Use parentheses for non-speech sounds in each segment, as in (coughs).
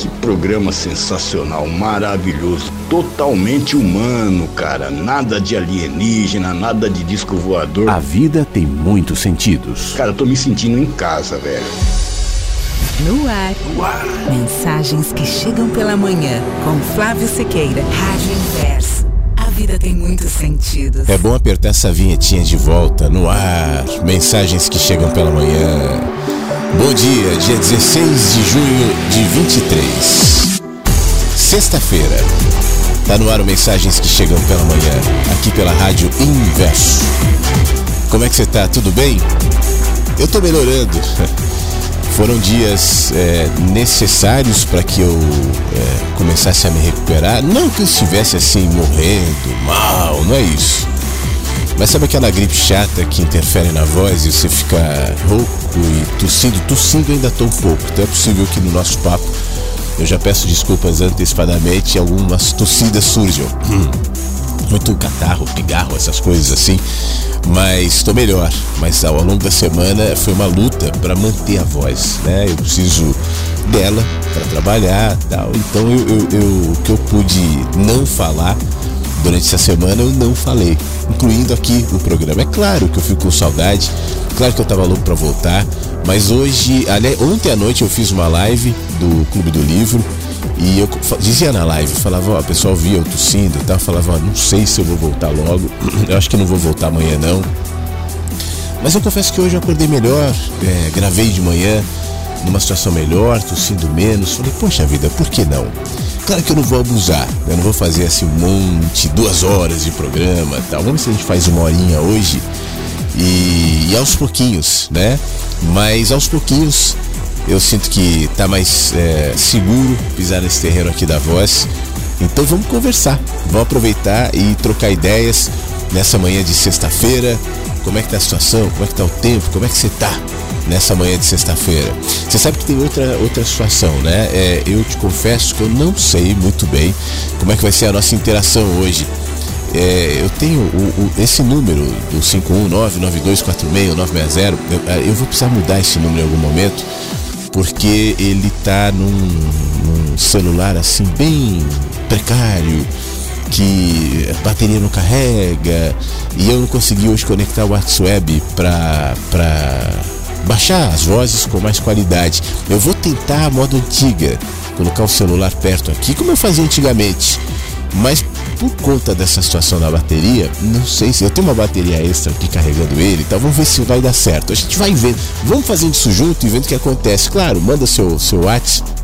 que programa sensacional, maravilhoso, totalmente humano, cara. Nada de alienígena, nada de disco voador. A vida tem muitos sentidos. Cara, eu tô me sentindo em casa, velho. No ar. Mensagens que chegam pela manhã com Flávio Sequeira. Rádio Inverso. A vida tem muitos sentidos. É bom apertar essa vinhetinha de volta no ar. Mensagens que chegam pela manhã. Bom dia, dia 16 de junho de 23. Sexta-feira. Tá no ar Mensagens que chegam pela manhã, aqui pela Rádio Inverso. Como é que você tá? Tudo bem? Eu tô melhorando. (laughs) Foram dias é, necessários para que eu é, começasse a me recuperar. Não que eu estivesse assim morrendo, mal, não é isso. Mas sabe aquela gripe chata que interfere na voz e você fica rouco e tossindo? Tossindo ainda um pouco, então é possível que no nosso papo eu já peço desculpas antecipadamente algumas tossidas surjam. Muito catarro, pigarro, essas coisas assim. Mas estou melhor. Mas ao longo da semana foi uma luta para manter a voz, né? Eu preciso dela para trabalhar tal. Então eu, eu, eu, o que eu pude não falar durante essa semana eu não falei, incluindo aqui o programa. É claro que eu fico com saudade, claro que eu tava louco para voltar, mas hoje, aliás, ontem à noite eu fiz uma live do Clube do Livro e eu dizia na live, falava, ó, o pessoal via eu tossindo e tal, falava, ó, não sei se eu vou voltar logo, (clears throat) eu acho que não vou voltar amanhã não. Mas eu confesso que hoje eu acordei melhor, é, gravei de manhã numa situação melhor, tossindo menos. Falei, poxa vida, por que não? Claro que eu não vou abusar, eu não vou fazer assim um monte, duas horas de programa tal. Vamos se a gente faz uma horinha hoje e, e aos pouquinhos, né? Mas aos pouquinhos eu sinto que tá mais é, seguro pisar nesse terreno aqui da voz. Então vamos conversar, vamos aproveitar e trocar ideias nessa manhã de sexta-feira. Como é que tá a situação? Como é que tá o tempo? Como é que você tá nessa manhã de sexta-feira? Você sabe que tem outra, outra situação, né? É, eu te confesso que eu não sei muito bem como é que vai ser a nossa interação hoje. É, eu tenho o- o- esse número do 51992461960. Eu, eu vou precisar mudar esse número em algum momento porque ele tá num, num celular assim bem precário que a bateria não carrega e eu não consegui hoje conectar o WhatsApp para baixar as vozes com mais qualidade. Eu vou tentar a moda antiga, colocar o celular perto aqui, como eu fazia antigamente. Mas por conta dessa situação da bateria, não sei se eu tenho uma bateria extra aqui carregando ele, então vamos ver se vai dar certo. A gente vai vendo, vamos fazendo isso junto e vendo o que acontece. Claro, manda seu seu WhatsApp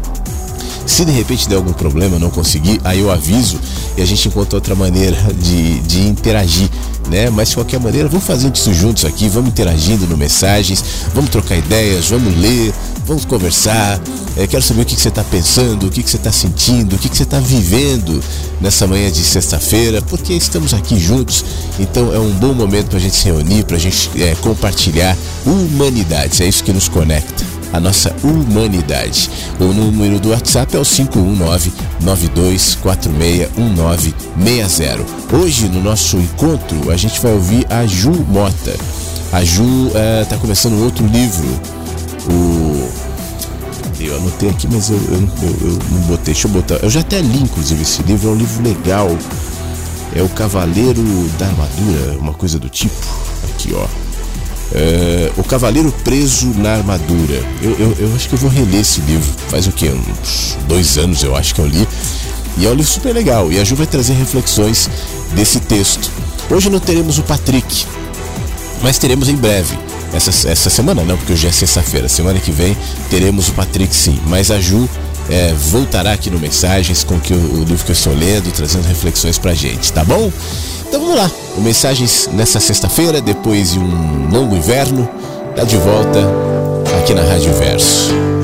se de repente der algum problema, não conseguir, aí eu aviso e a gente encontra outra maneira de, de interagir, né? Mas de qualquer maneira, vamos fazendo isso juntos aqui, vamos interagindo no mensagens, vamos trocar ideias, vamos ler, vamos conversar. É, quero saber o que, que você está pensando, o que, que você está sentindo, o que, que você está vivendo nessa manhã de sexta-feira, porque estamos aqui juntos, então é um bom momento para a gente se reunir, para a gente é, compartilhar humanidades, é isso que nos conecta a nossa humanidade. O número do WhatsApp é o 519-9246-1960. Hoje, no nosso encontro, a gente vai ouvir a Ju Mota. A Ju está é, começando um outro livro, o eu anotei aqui, mas eu, eu, eu, eu, não botei. Deixa eu botar. Eu já até li, inclusive, esse livro. É um livro legal. É o Cavaleiro da Armadura, uma coisa do tipo. Aqui, ó. É, o Cavaleiro Preso na Armadura. Eu, eu, eu, acho que eu vou reler esse livro. Faz o quê? Uns dois anos eu acho que eu li. E é um livro super legal. E a Ju vai trazer reflexões desse texto. Hoje não teremos o Patrick, mas teremos em breve. Essa, essa semana não, porque hoje é sexta-feira. Semana que vem teremos o Patrick sim. Mas a Ju é, voltará aqui no Mensagens com que o, o, livro que eu estou lendo, trazendo reflexões pra gente, tá bom? Então vamos lá. O Mensagens nessa sexta-feira, depois de um longo inverno, tá de volta aqui na Rádio Verso.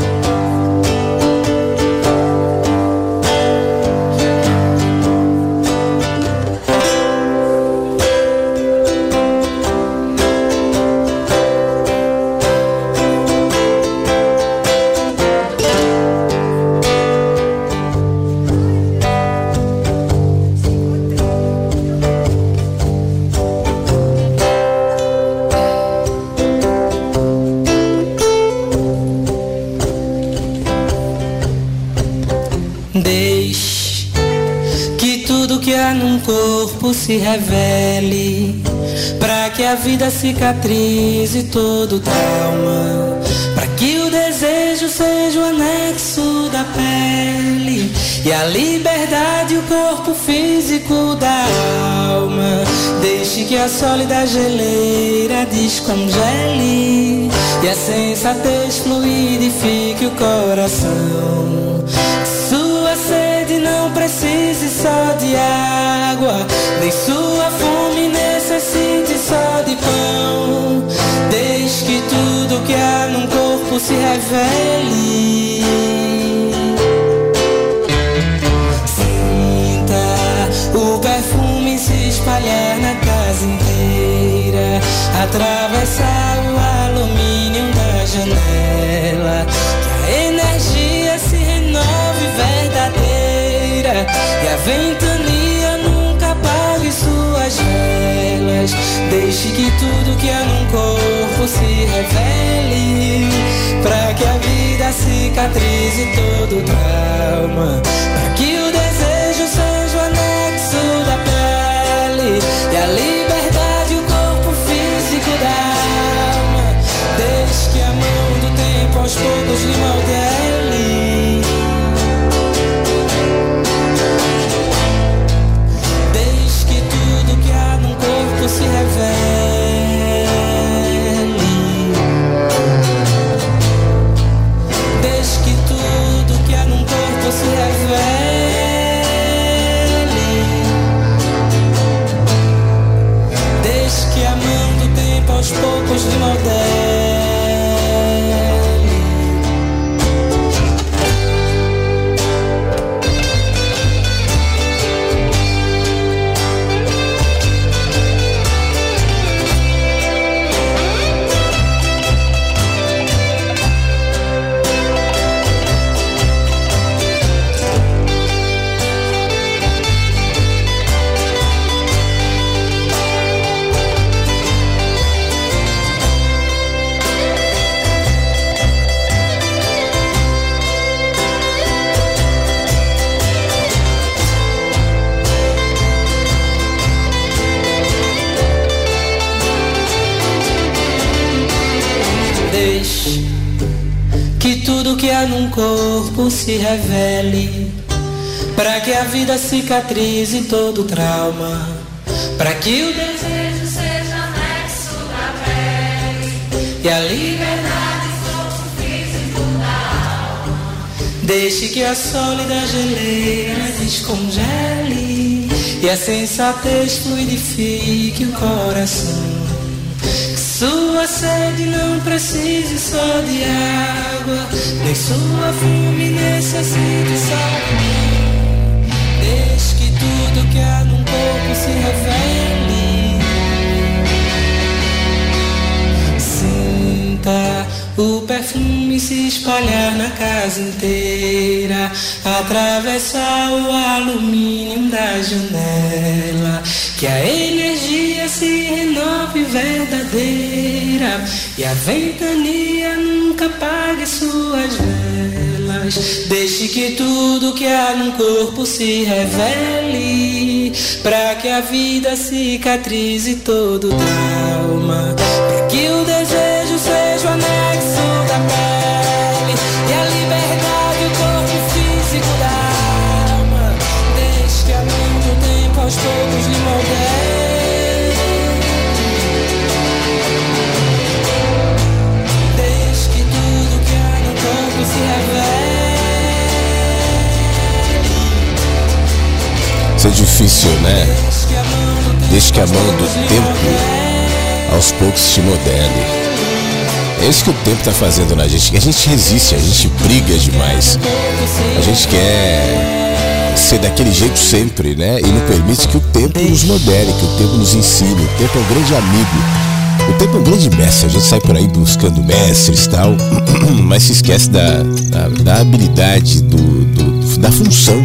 Vida cicatrize todo trauma, para que o desejo seja o anexo da pele e a liberdade o corpo físico da alma. Deixe que a sólida geleira descongele e a sensatez fluidifique o coração. Sua sede não precise só de água nem sua fome necessite só de pão. Desde que tudo que há num corpo se revele. Sinta o perfume se espalhar na casa inteira. Atravessar o alumínio da janela. Que a energia se renove verdadeira. E a ventania Deixe que tudo que há num corpo se revele. Pra que a vida cicatrize todo trauma. Pra que se revele, para que a vida cicatrize todo trauma, para que o desejo seja anexo da pele e a liberdade corpo físico da alma. Deixe que a sólida geleira descongele e a sensatez fluidifique o coração sede não precise só de água, nem sua fome necessite só de Deixe que tudo que há num corpo se revele. Sinta o perfume se espalhar na casa inteira, atravessar o alumínio da janela, que a energia se renove verdadeira e a ventania nunca apague suas velas. Deixe que tudo que há no corpo se revele, para que a vida cicatrize todo trauma, para que o Isso né? Deixe que a mão do tempo aos poucos te modele. É isso que o tempo está fazendo na gente. A gente resiste, a gente briga demais. A gente quer ser daquele jeito sempre, né? E não permite que o tempo nos modele, que o tempo nos ensine. O tempo é um grande amigo. O tempo é um grande mestre. A gente sai por aí buscando mestres e tal, (clears throat) mas se esquece da, da, da habilidade, do, do, da função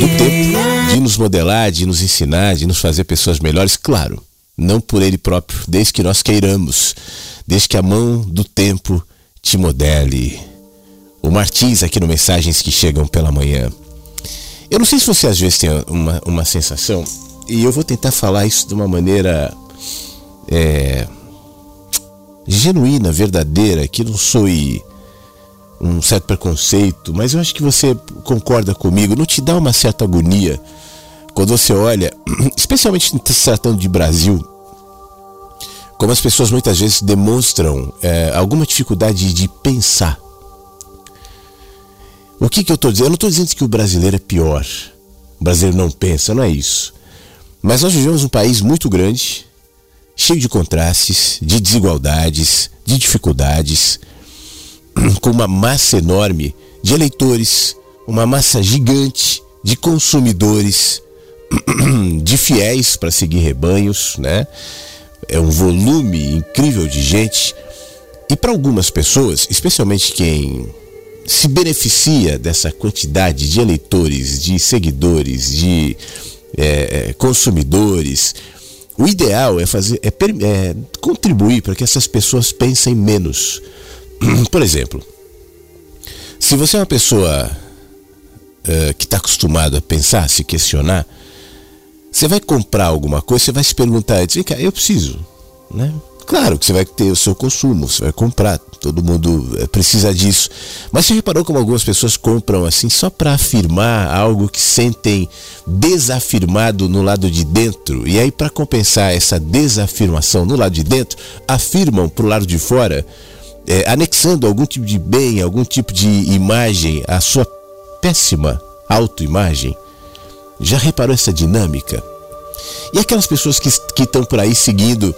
do tempo de nos modelar, de nos ensinar, de nos fazer pessoas melhores. Claro, não por ele próprio, desde que nós queiramos desde que a mão do tempo te modele. O Martins aqui no Mensagens que Chegam pela Manhã. Eu não sei se você às vezes tem uma, uma sensação, e eu vou tentar falar isso de uma maneira é, genuína, verdadeira, que não soe um certo preconceito, mas eu acho que você concorda comigo, não te dá uma certa agonia quando você olha, (clears throat) especialmente se tratando de Brasil, como as pessoas muitas vezes demonstram é, alguma dificuldade de pensar. O que, que eu estou dizendo? Eu não estou dizendo que o brasileiro é pior. O brasileiro não pensa, não é isso. Mas nós vivemos um país muito grande, cheio de contrastes, de desigualdades, de dificuldades, (clears throat) com uma massa enorme de eleitores, uma massa gigante de consumidores, (clears throat) de fiéis para seguir rebanhos, né? é um volume incrível de gente. E para algumas pessoas, especialmente quem se beneficia dessa quantidade de eleitores, de seguidores, de é, consumidores, o ideal é fazer é, é contribuir para que essas pessoas pensem menos. (clears throat) Por exemplo, se você é uma pessoa uh, que está acostumado a pensar, se questionar, você vai comprar alguma coisa, você vai se perguntar, vem cá, eu preciso, né? Claro que você vai ter o seu consumo, você vai comprar, todo mundo eh, precisa disso. Mas você reparou como algumas pessoas compram assim só para afirmar algo que sentem desafirmado no lado de dentro? E aí, para compensar essa desafirmação no lado de dentro, afirmam pro lado de fora, é, anexando algum tipo de bem, algum tipo de imagem à sua péssima autoimagem. Já reparou essa dinâmica? E aquelas pessoas que estão por aí seguindo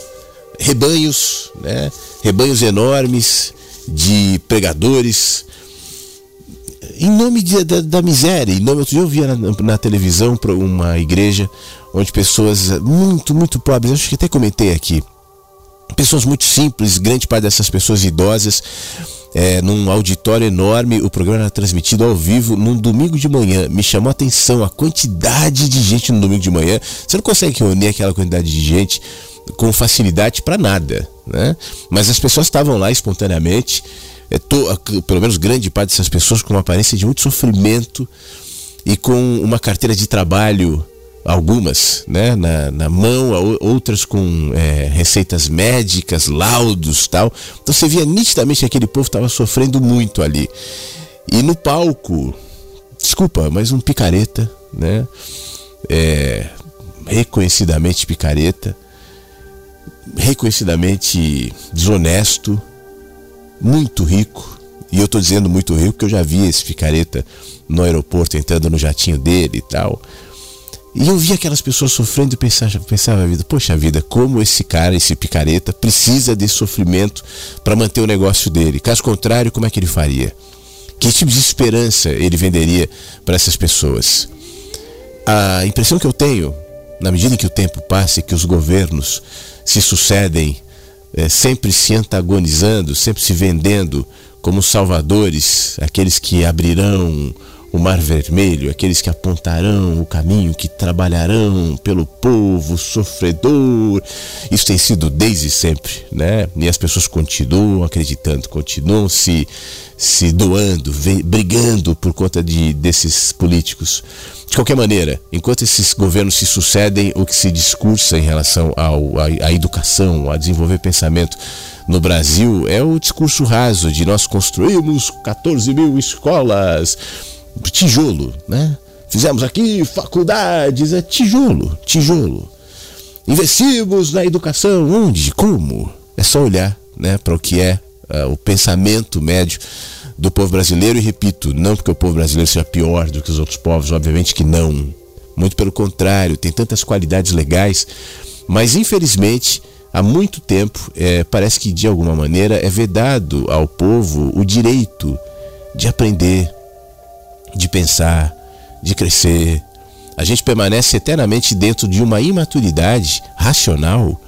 rebanhos, né? rebanhos enormes de pregadores, em nome de, da, da, miséria, em nome, outro dia eu via na, na televisão uma igreja onde pessoas muito, muito pobres, acho que até comentei aqui, pessoas muito simples, grande parte dessas pessoas idosas, é, num auditório enorme. O programa era transmitido ao vivo num domingo de manhã. Me chamou a atenção a quantidade de gente no domingo de manhã. Você não consegue reunir aquela quantidade de gente com facilidade para nada, né? Mas as pessoas estavam lá espontaneamente. É, to, pelo menos grande parte dessas pessoas com uma aparência de muito sofrimento e com uma carteira de trabalho algumas né, na, na mão, outras com é, receitas médicas, laudos tal. Então você via nitidamente que aquele povo estava sofrendo muito ali. E no palco, desculpa, mas um picareta, né? É, reconhecidamente picareta, reconhecidamente desonesto, muito rico. E eu estou dizendo muito rico porque eu já vi esse picareta no aeroporto entrando no jatinho dele e tal E eu via aquelas pessoas sofrendo e pensava, pensava a vida, poxa vida, como esse cara, esse picareta, precisa de sofrimento para manter o negócio dele. Caso contrário, como é que ele faria? Que tipo de esperança ele venderia para essas pessoas? A impressão que eu tenho, na medida que o tempo passa e que os governos se sucedem, é, sempre se antagonizando, sempre se vendendo como salvadores, aqueles que abrirão o mar vermelho, aqueles que apontarão o caminho, que trabalharão pelo povo sofredor. Isso tem sido desde sempre, né? E as pessoas continuam acreditando, continuam se se doando, brigando por conta de desses políticos. De qualquer maneira, enquanto esses governos se sucedem, o que se discursa em relação ao, à, à educação, a desenvolver pensamento no Brasil é o discurso raso de nós construímos 14 mil escolas, tijolo, né? Fizemos aqui faculdades, é tijolo, tijolo. Investimos na educação, onde, como? É só olhar né, para o que é uh, o pensamento médio do povo brasileiro e repito, não porque o povo brasileiro seja pior do que os outros povos, obviamente que não. Muito pelo contrário, tem tantas qualidades legais, mas infelizmente há muito tempo é, parece que de alguma maneira é vedado ao povo o direito de aprender, de pensar, de crescer. A gente permanece eternamente dentro de uma imaturidade racional.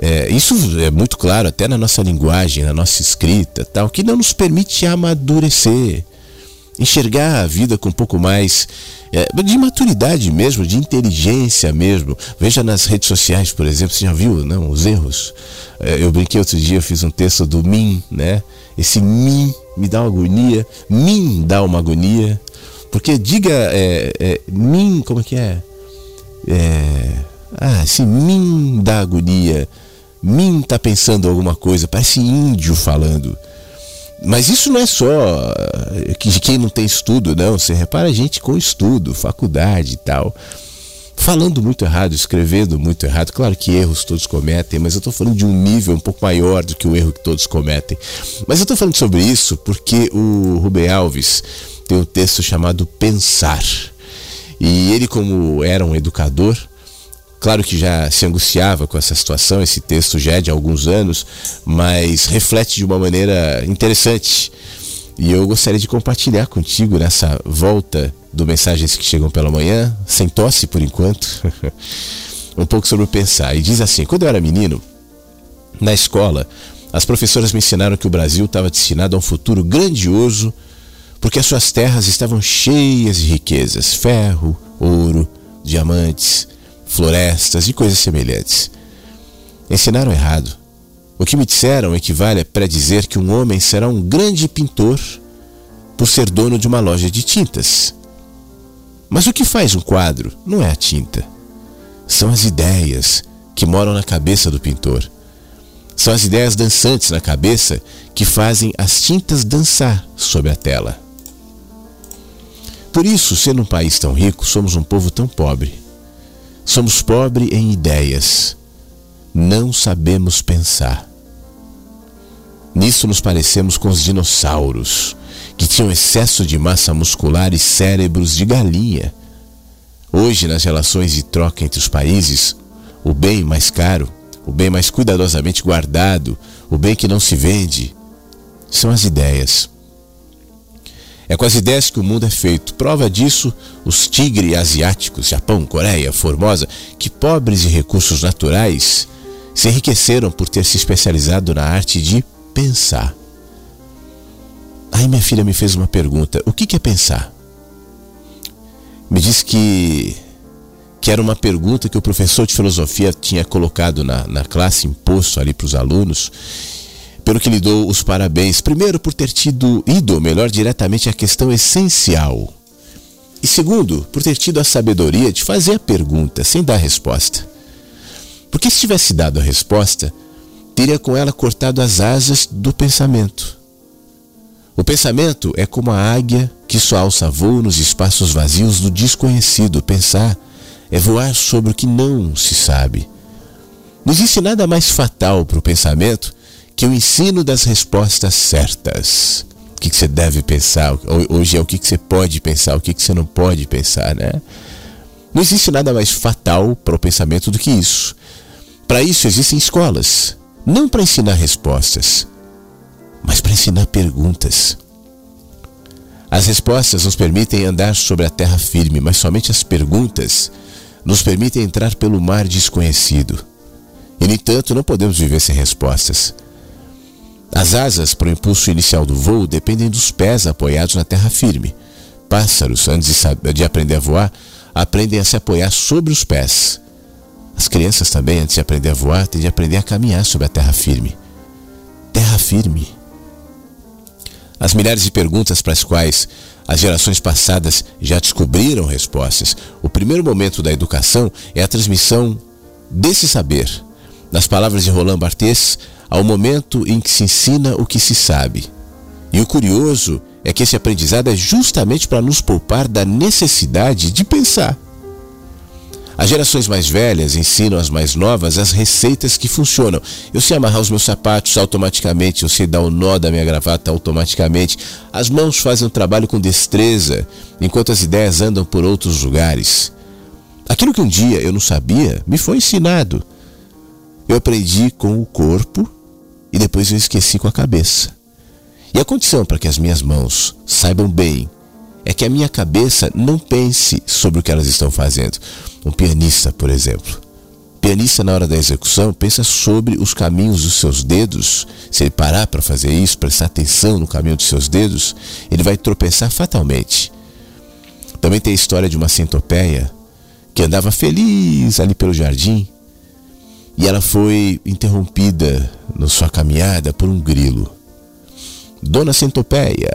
É, isso é muito claro até na nossa linguagem, na nossa escrita, tal, que não nos permite amadurecer, enxergar a vida com um pouco mais é, de maturidade mesmo, de inteligência mesmo. Veja nas redes sociais, por exemplo, você já viu não, os erros? É, eu brinquei outro dia, eu fiz um texto do mim, né? Esse mim me dá uma agonia, mim dá uma agonia. Porque diga é, é, mim, como é que é? é ah, esse mim dá agonia. Mim tá pensando alguma coisa, parece índio falando. Mas isso não é só eh, que quem não tem estudo, não. Você repara gente com estudo, faculdade e tal falando muito errado, escrevendo muito errado. Claro que erros todos cometem, mas eu estou falando de um nível um pouco maior do que o erro que todos cometem. Mas eu estou falando sobre isso porque o Rubem Alves tem um texto chamado Pensar. E ele, como era um educador, claro que já se angustiava com essa situação, esse texto já é de alguns anos, mas reflete de uma maneira interessante. E eu gostaria de compartilhar contigo nessa volta do Mensagens que Chegam pela Manhã, sem tosse por enquanto, (laughs) um pouco sobre o pensar. E diz assim: quando eu era menino, na escola, as professoras me ensinaram que o Brasil estava destinado a um futuro grandioso, porque as suas terras estavam cheias de riquezas: ferro, ouro, diamantes, florestas e coisas semelhantes. Ensinaram errado. O que me disseram equivale a predizer que um homem será um grande pintor por ser dono de uma loja de tintas. Mas o que faz um quadro não é a tinta. São as ideias que moram na cabeça do pintor. São as ideias dançantes na cabeça que fazem as tintas dançar sob a tela. Por isso, sendo um país tão rico, somos um povo tão pobre. Somos pobres em ideias. Não sabemos pensar. Nisso nos parecemos com os dinossauros que tinham excesso de massa muscular e cérebros de galinha. Hoje, nas relações de troca entre os países, o bem mais caro, o bem mais cuidadosamente guardado, o bem que não se vende, são as ideias. É com as ideias que o mundo é feito. Prova disso os tigres asiáticos, Japão, Coreia, Formosa, que pobres de recursos naturais, se enriqueceram por ter se especializado na arte de pensar. Aí minha filha me fez uma pergunta: o que, que é pensar? Me disse que, que era uma pergunta que o professor de filosofia tinha colocado na, na classe, imposto ali para os alunos, pelo que lhe dou os parabéns. Primeiro, por ter tido ido, melhor, diretamente à questão essencial. E segundo, por ter tido a sabedoria de fazer a pergunta sem dar a resposta. Porque se tivesse dado a resposta, teria com ela cortado as asas do pensamento. O pensamento é como a águia que só alça voo nos espaços vazios do desconhecido. Pensar é voar sobre o que não se sabe. Não existe nada mais fatal para o pensamento que o ensino das respostas certas. O que, você deve pensar? Hoje é o que, você pode pensar, o que, você não pode pensar, né? Não existe nada mais fatal para o pensamento do que isso. Para isso existem escolas, não para ensinar respostas, mas para ensinar perguntas. As respostas nos permitem andar sobre a terra firme, mas somente as perguntas nos permitem entrar pelo mar desconhecido. E, no entanto, não podemos viver sem respostas. As asas para o impulso inicial do voo dependem dos pés apoiados na terra firme. Pássaros, antes de aprender a voar, aprendem a se apoiar sobre os pés. As crianças também, antes de aprender a voar, têm de aprender a caminhar sobre a terra firme. Terra firme. As milhares de perguntas para as quais as gerações passadas já descobriram respostas. O primeiro momento da educação é a transmissão desse saber. Nas palavras de Roland Barthes, ao momento em que se ensina o que se sabe. E o curioso é que esse aprendizado é justamente para nos poupar da necessidade de pensar. As gerações mais velhas ensinam às mais novas as receitas que funcionam. Eu sei amarrar os meus sapatos automaticamente, eu sei dar o nó da minha gravata automaticamente. As mãos fazem o trabalho com destreza, enquanto as ideias andam por outros lugares. Aquilo que um dia eu não sabia me foi ensinado. Eu aprendi com o corpo e depois eu esqueci com a cabeça. E a condição para que as minhas mãos saibam bem é que a minha cabeça não pense sobre o que elas estão fazendo. Um pianista, por exemplo. Pianista, na hora da execução, pensa sobre os caminhos dos seus dedos. Se ele parar para fazer isso, prestar atenção no caminho dos seus dedos, ele vai tropeçar fatalmente. Também tem a história de uma centopeia que andava feliz ali pelo jardim e ela foi interrompida na sua caminhada por um grilo. Dona Centopeia.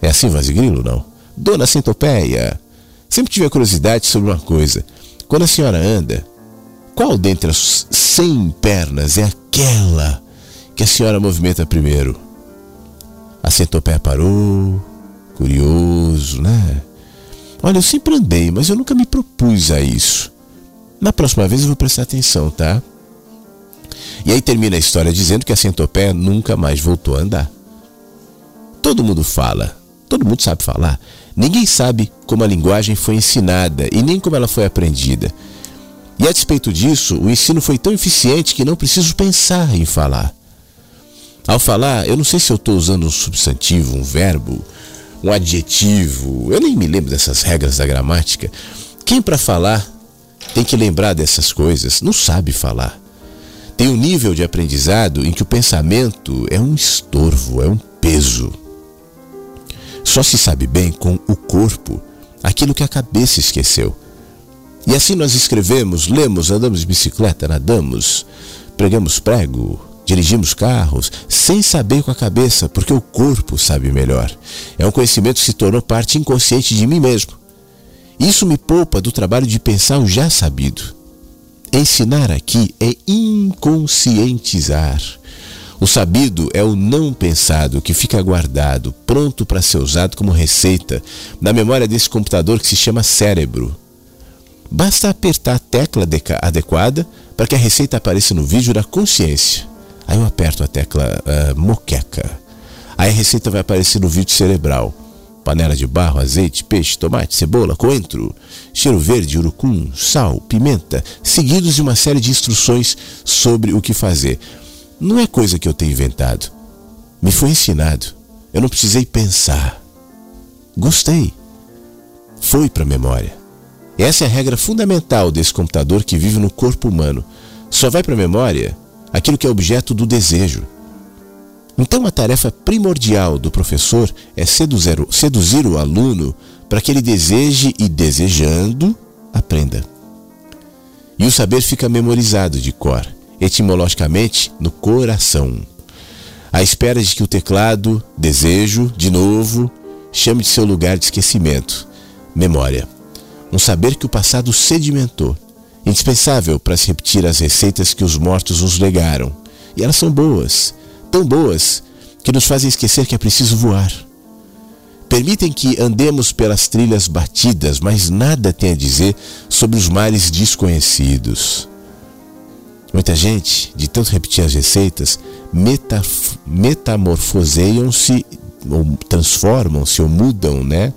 É assim voz de grilo, não? Dona Centopeia. Sempre tive a curiosidade sobre uma coisa. Quando a senhora anda, qual dentre as cem pernas é aquela que a senhora movimenta primeiro? A centopeia parou, curioso, né? Olha, eu sempre andei, mas eu nunca me propus a isso. Na próxima vez eu vou prestar atenção, tá? E aí termina a história dizendo que a centopeia nunca mais voltou a andar. Todo mundo fala, todo mundo sabe falar. Ninguém sabe como a linguagem foi ensinada e nem como ela foi aprendida. E a despeito disso, o ensino foi tão eficiente que não preciso pensar em falar. Ao falar, eu não sei se eu estou usando um substantivo, um verbo, um adjetivo, eu nem me lembro dessas regras da gramática. Quem para falar tem que lembrar dessas coisas, não sabe falar. Tem um nível de aprendizado em que o pensamento é um estorvo, é um peso. Só se sabe bem com o corpo aquilo que a cabeça esqueceu. E assim nós escrevemos, lemos, andamos de bicicleta, nadamos, pregamos prego, dirigimos carros, sem saber com a cabeça, porque o corpo sabe melhor. É um conhecimento que se tornou parte inconsciente de mim mesmo. Isso me poupa do trabalho de pensar o já sabido. Ensinar aqui é inconscientizar. O sabido é o não pensado que fica guardado, pronto para ser usado como receita na memória desse computador que se chama cérebro. Basta apertar a tecla adequada para que a receita apareça no vídeo da consciência. Aí eu aperto a tecla uh, moqueca. Aí a receita vai aparecer no vídeo cerebral panela de barro, azeite, peixe, tomate, cebola, coentro, cheiro verde, urucum, sal, pimenta, seguidos de uma série de instruções sobre o que fazer. Não é coisa que eu tenho inventado. Me foi ensinado. Eu não precisei pensar. Gostei. Foi para a memória. Essa é a regra fundamental desse computador que vive no corpo humano. Só vai para a memória aquilo que é objeto do desejo. Então, a tarefa primordial do professor é seduzir, seduzir o aluno para que ele deseje e, desejando, aprenda. E o saber fica memorizado de cor, etimologicamente, no coração. À espera de que o teclado, desejo, de novo, chame de seu lugar de esquecimento, memória. Um saber que o passado sedimentou, indispensável para se repetir as receitas que os mortos nos legaram. E elas são boas, tão boas que nos fazem esquecer que é preciso voar. Permitem que andemos pelas trilhas batidas, mas nada tem a dizer sobre os mares desconhecidos. Muita gente, de tanto repetir as receitas, metamorfoseiam-se, ou transformam-se, ou mudam, né?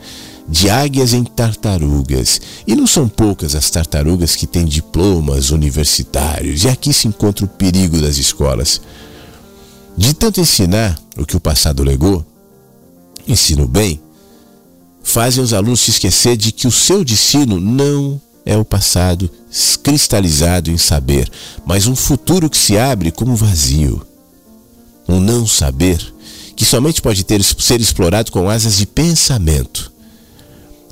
de águias em tartarugas. E não são poucas as tartarugas que têm diplomas universitários, e aqui se encontra o perigo das escolas. De tanto ensinar o que o passado legou, ensino bem, fazem os alunos se esquecer de que o seu destino não é o passado cristalizado em saber, mas um futuro que se abre como vazio. Um não saber que somente pode ter, ser explorado com asas de pensamento.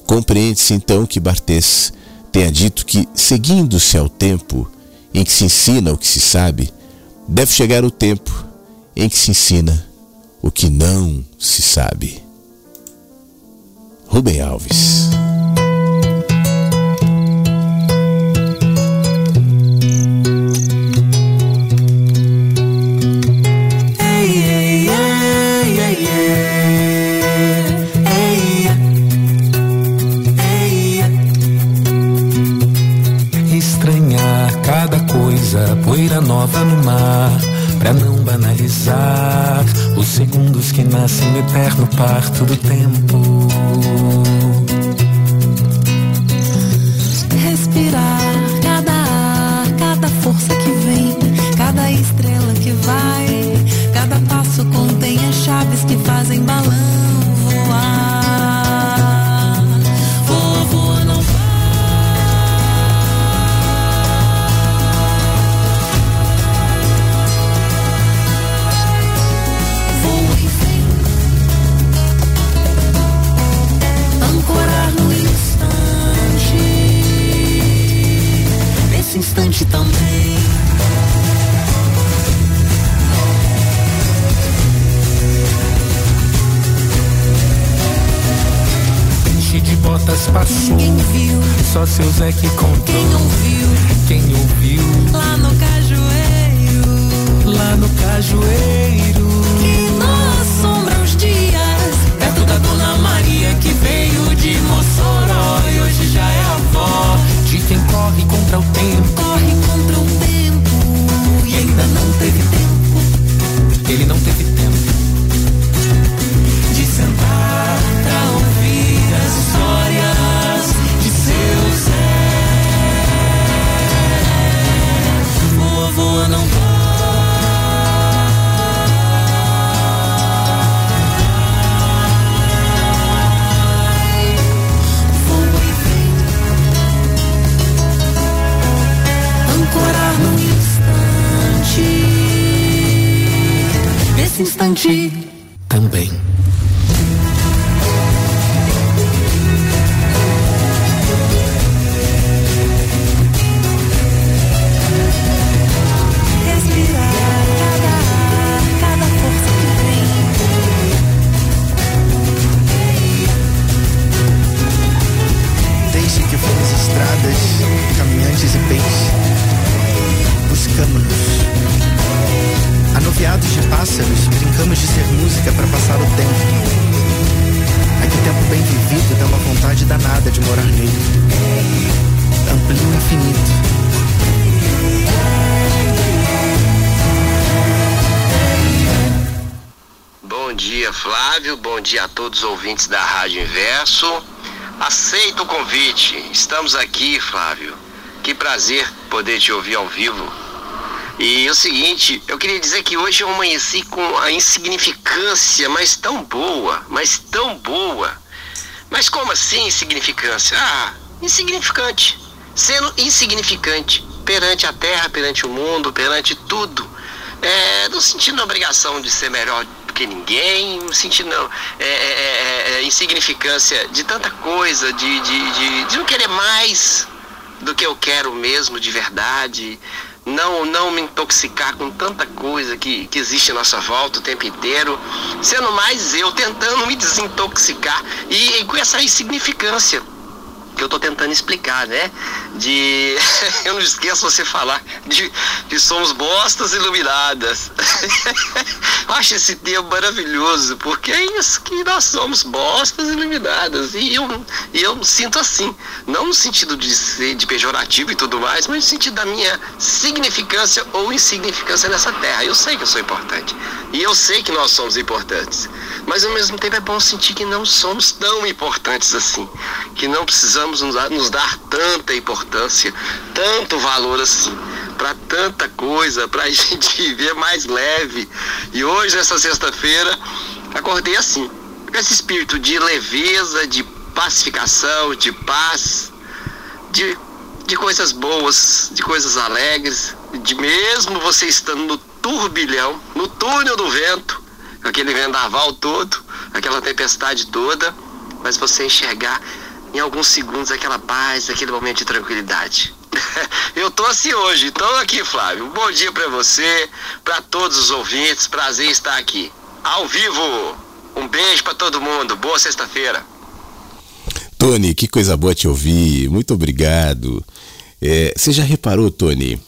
Compreende-se então que Barthes tenha dito que, seguindo-se ao tempo em que se ensina o que se sabe, deve chegar o tempo em que se ensina o que não se sabe. Rubem Alves. Poeira nova no mar, pra não banalizar os segundos que nascem no eterno parto do tempo. Respirar cada ar, cada força que vem, cada estrela que vai, cada passo contém as chaves que fazem balão passou. Só seu Zé que contou. Quem ouviu? Quem ouviu? Lá no cajueiro Lá no cajueiro. Que nos sombra os dias Perto da Dona Maria que veio de Mossoró e hoje já é avó de quem corre contra o tempo. Nesse ouvintes da Rádio Inverso. Aceito o convite. Estamos aqui, Flávio. Que prazer poder te ouvir ao vivo. E é o seguinte, eu queria dizer que hoje eu amanheci com a insignificância, mas tão boa, mas tão boa. Mas como assim insignificância? Ah, insignificante. Sendo insignificante perante a terra, perante o mundo, perante tudo. É, não sentindo a obrigação de ser melhor que ninguém, sentindo é, é, é, é, insignificância de tanta coisa, de, de, de, de não querer mais do que eu quero mesmo de verdade. Não, não me intoxicar com tanta coisa que, que existe à nossa volta o tempo inteiro, sendo mais eu tentando me desintoxicar e, e com essa insignificância que eu tô tentando explicar, né? De. (laughs) eu não esqueço você falar de, de somos bostas iluminadas. eu (laughs) acho esse termo maravilhoso, porque é isso que nós somos bostas iluminadas. E eu, eu sinto assim, não no sentido de ser de pejorativo e tudo mais, mas no sentido da minha significância ou insignificância nessa terra. Eu sei que eu sou importante. E eu sei que nós somos importantes. Mas ao mesmo tempo é bom sentir que não somos tão importantes assim. Que não precisamos nos dar tanta importância, tanto valor assim para tanta coisa, para a (laughs) gente viver mais leve. E hoje, essa sexta-feira, acordei assim, com esse espírito de leveza, de pacificação, de paz, de, de coisas boas, de coisas alegres, de mesmo você estando no turbilhão, no túnel do vento, aquele vendaval todo, aquela tempestade toda, mas você enxergar em alguns segundos aquela paz, aquele momento de tranquilidade. (laughs) Eu tô assim hoje, então aqui, Flávio. Bom dia para você, para todos os ouvintes. Prazer estar aqui ao vivo. Um beijo para todo mundo. Boa sexta-feira. Tony, que coisa boa te ouvir. Muito obrigado. É, você já reparou, Tony,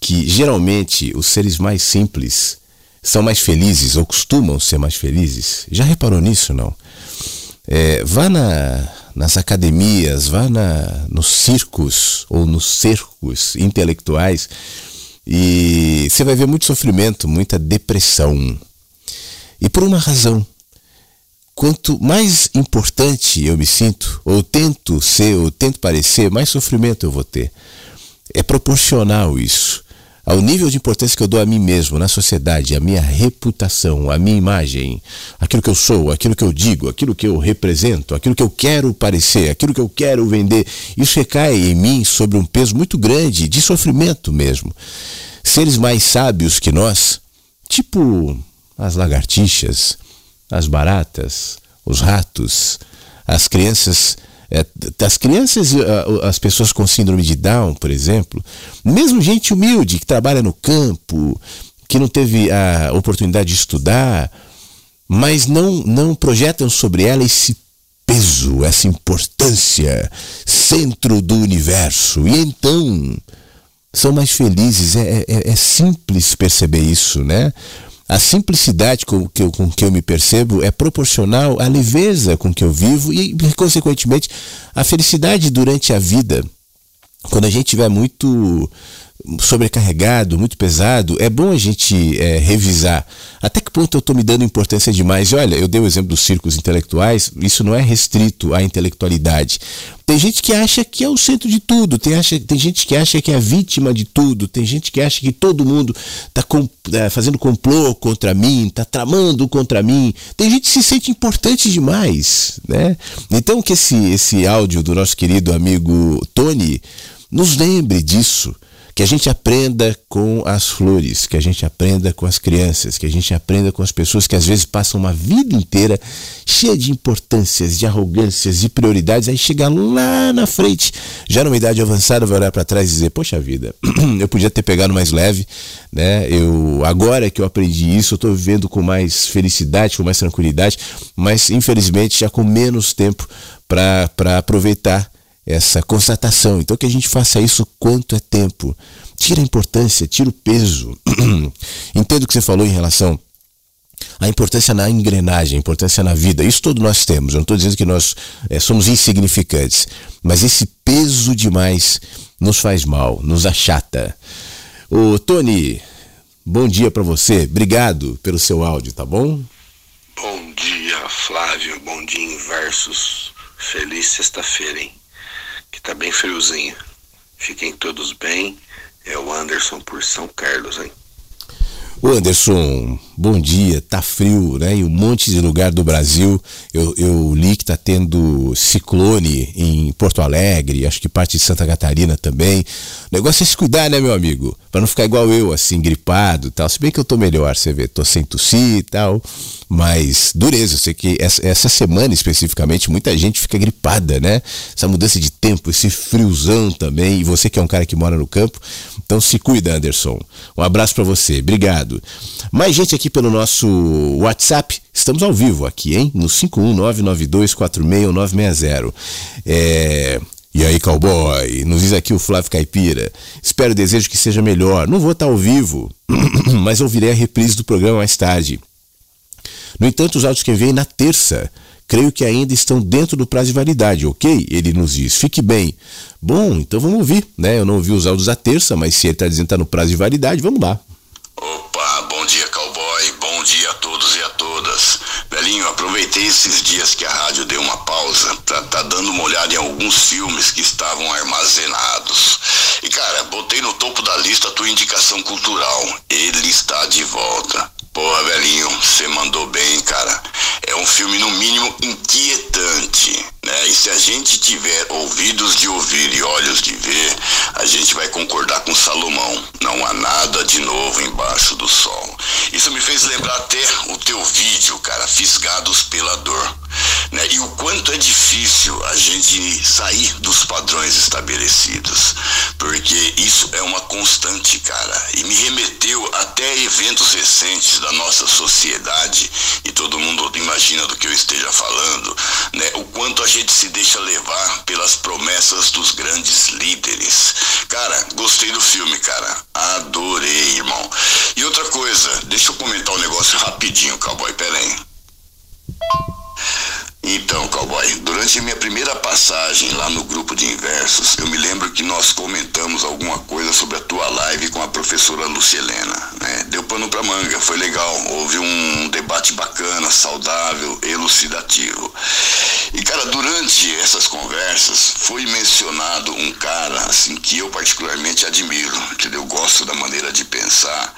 que geralmente os seres mais simples são mais felizes ou costumam ser mais felizes? Já reparou nisso, não? É, vá na, nas academias, vá na, nos circos ou nos cercos intelectuais e você vai ver muito sofrimento, muita depressão. E por uma razão. Quanto mais importante eu me sinto, ou tento ser, ou tento parecer, mais sofrimento eu vou ter. É proporcional isso ao nível de importância que eu dou a mim mesmo, na sociedade, a minha reputação, a minha imagem, aquilo que eu sou, aquilo que eu digo, aquilo que eu represento, aquilo que eu quero parecer, aquilo que eu quero vender, isso recai em mim sobre um peso muito grande de sofrimento mesmo. Seres mais sábios que nós, tipo as lagartixas, as baratas, os ratos, as crianças as crianças, as pessoas com síndrome de Down, por exemplo, mesmo gente humilde que trabalha no campo, que não teve a oportunidade de estudar, mas não, não projetam sobre ela esse peso, essa importância, centro do universo. E então são mais felizes. É, é, é simples perceber isso, né? A simplicidade com que, eu, com que eu me percebo é proporcional à leveza com que eu vivo e, consequentemente, à felicidade durante a vida. Quando a gente estiver muito sobrecarregado, muito pesado, é bom a gente é, revisar até que ponto eu estou me dando importância demais. E olha, eu dei o exemplo dos círculos intelectuais, isso não é restrito à intelectualidade. Tem gente que acha que é o centro de tudo, tem, acha, tem gente que acha que é a vítima de tudo, tem gente que acha que todo mundo está é, fazendo complô contra mim, está tramando contra mim. Tem gente que se sente importante demais, né? Então que esse, esse áudio do nosso querido amigo Tony nos lembre disso que a gente aprenda com as flores, que a gente aprenda com as crianças, que a gente aprenda com as pessoas que às vezes passam uma vida inteira cheia de importâncias, de arrogâncias e prioridades, aí chega lá na frente, já numa idade avançada, vai olhar para trás e dizer: Poxa vida, (clears throat) eu podia ter pegado mais leve, né? Eu agora que eu aprendi isso, eu estou vivendo com mais felicidade, com mais tranquilidade, mas infelizmente já com menos tempo para aproveitar essa constatação. Então que a gente faça isso quanto é tempo. Tira a importância, tira o peso. (clears throat) Entendo o que você falou em relação à importância na engrenagem, a importância na vida. Isso todos nós temos. Eu não estou dizendo que nós é, somos insignificantes, mas esse peso demais nos faz mal, nos achata. Ô Tony, bom dia para você. Obrigado pelo seu áudio, tá bom? Bom dia, Flávio. Bom dia, Inversos. Feliz sexta-feira, hein? Tá bem friozinho. Fiquem todos bem. É o Anderson por São Carlos, hein? O Anderson, bom dia. Tá frio, né? Em um monte de lugar do Brasil. Eu, eu li que tá tendo ciclone em Porto Alegre, acho que parte de Santa Catarina também. O negócio é se cuidar, né, meu amigo? Para não ficar igual eu, assim, gripado tal. Se bem que eu tô melhor, você vê, tô sem tossir e tal. Mas dureza, eu sei que essa, essa semana especificamente muita gente fica gripada, né? Essa mudança de tempo, esse friozão também. E você que é um cara que mora no campo, então se cuida, Anderson. Um abraço para você, obrigado. Mais gente aqui pelo nosso WhatsApp. Estamos ao vivo aqui, hein? No 51992461960. É... E cowboy. Nos diz aqui o Flávio Caipira. Espero e desejo que seja melhor. Não vou estar ao vivo, (clears throat) mas ouvirei a reprise do programa mais tarde. No entanto, os áudios que vêm na terça, creio que ainda estão dentro do prazo de validade, ok? Ele nos diz, fique bem. Bom, então vamos ouvir, né? Eu não ouvi os áudios da terça, mas se ele está dizendo que está no prazo de validade, vamos lá. Opa, aproveitei esses dias que a rádio deu uma pausa pra tá dando uma olhada em alguns filmes que estavam armazenados. E cara, botei no topo da lista a tua indicação cultural. Ele está de volta. Porra, velhinho, você mandou bem, cara. É um filme, no mínimo, inquietante. Né? E se a gente tiver ouvidos de ouvir e olhos de ver, a gente vai concordar com Salomão. Não há nada de novo embaixo do sol. Isso me fez lembrar até o teu vídeo, cara, Fisgados pela Dor. Né? E o quanto é difícil a gente sair dos padrões estabelecidos. Porque isso é uma constante, cara. E me remeteu até eventos recentes da nossa sociedade, e todo mundo imagina do que eu esteja falando, né? O quanto a gente se deixa levar pelas promessas dos grandes líderes. Cara, gostei do filme, cara. Adorei, irmão. E outra coisa, deixa eu comentar um negócio rapidinho, cowboy, aí. Então, cowboy, durante a minha primeira passagem lá no grupo de inversos, eu me lembro que nós comentamos alguma coisa sobre a tua live com a professora Lucielena, né? Deu pano pra manga, foi legal, houve um debate bacana, saudável, elucidativo. E cara, durante essas conversas foi mencionado um cara assim que eu particularmente admiro, entendeu? Gosto da maneira de pensar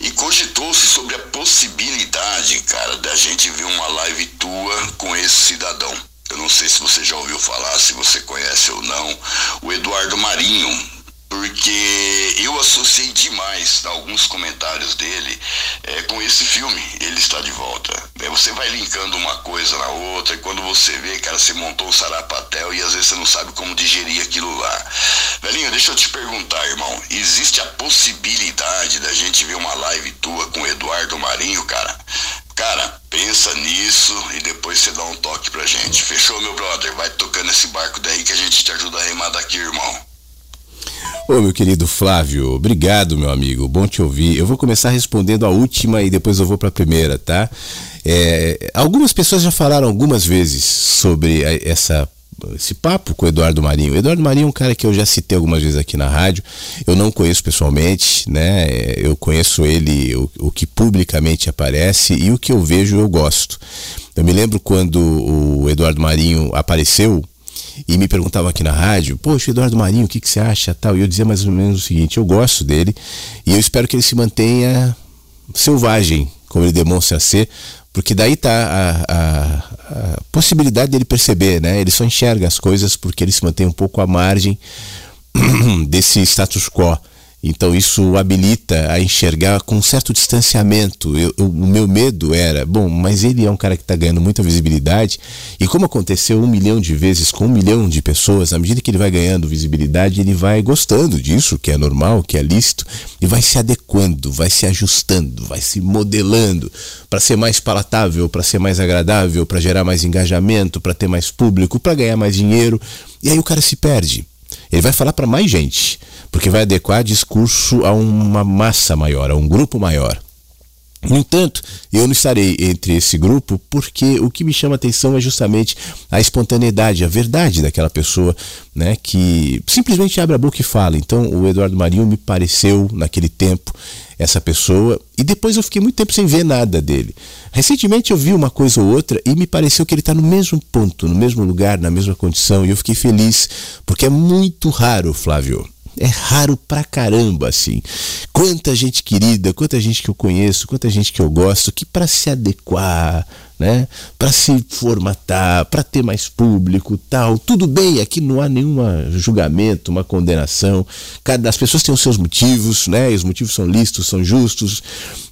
e cogitou-se sobre a possibilidade, cara, da gente ver uma live tua com esse cidadão. Eu não sei se você já ouviu falar, se você conhece ou não, o Eduardo Marinho, porque eu associei demais alguns comentários dele é, com esse filme. Ele está de volta. É, você vai linkando uma coisa na outra, e quando você vê, cara, você montou um sarapatel e às vezes você não sabe como digerir aquilo lá. Velhinho, deixa eu te perguntar, irmão. Existe a possibilidade da gente ver uma live tua com o Eduardo Marinho, cara? Cara, pensa nisso e depois você dá um toque pra gente. Fechou, meu brother? Vai tocando esse barco daí que a gente te ajuda a remar daqui, irmão. Ô meu querido Flávio, obrigado meu amigo, bom te ouvir. Eu vou começar respondendo a última e depois eu vou para a primeira, tá? É, algumas pessoas já falaram algumas vezes sobre essa esse papo com o Eduardo Marinho. O Eduardo Marinho é um cara que eu já citei algumas vezes aqui na rádio. Eu não conheço pessoalmente, né? Eu conheço ele, o, o que publicamente aparece e o que eu vejo eu gosto. Eu me lembro quando o Eduardo Marinho apareceu e me perguntavam aqui na rádio, poxa, Eduardo Marinho, o que, que você acha? Tal. E eu dizia mais ou menos o seguinte, eu gosto dele e eu espero que ele se mantenha selvagem, como ele demonstra ser, porque daí tá a, a, a, possibilidade dele perceber, né? Ele só enxerga as coisas porque ele se mantém um pouco à margem (clears throat) desse status quo. Então isso habilita a enxergar com um certo distanciamento. Eu, eu, o meu medo era, bom, mas ele é um cara que está ganhando muita visibilidade e como aconteceu um milhão de vezes com um milhão de pessoas, à medida que ele vai ganhando visibilidade, ele vai gostando disso, que é normal, que é lícito, e vai se adequando, vai se ajustando, vai se modelando para ser mais palatável, para ser mais agradável, para gerar mais engajamento, para ter mais público, para ganhar mais dinheiro. E aí o cara se perde. Ele vai falar para mais gente porque vai adequar discurso a uma massa maior, a um grupo maior. No entanto, eu não estarei entre esse grupo porque o que me chama atenção é justamente a espontaneidade, a verdade daquela pessoa, né, que simplesmente abre a boca e fala. Então, o Eduardo Marinho me pareceu naquele tempo essa pessoa e depois eu fiquei muito tempo sem ver nada dele. Recentemente eu vi uma coisa ou outra e me pareceu que ele está no mesmo ponto, no mesmo lugar, na mesma condição e eu fiquei feliz porque é muito raro, Flávio é raro pra caramba, assim. Quanta gente querida, quanta gente que eu conheço, quanta gente que eu gosto, que para se adequar, né, para se formatar, para ter mais público, tal, tudo bem, aqui não há nenhum julgamento, uma condenação. Cada as pessoas têm os seus motivos, né? Os motivos são listos, são justos,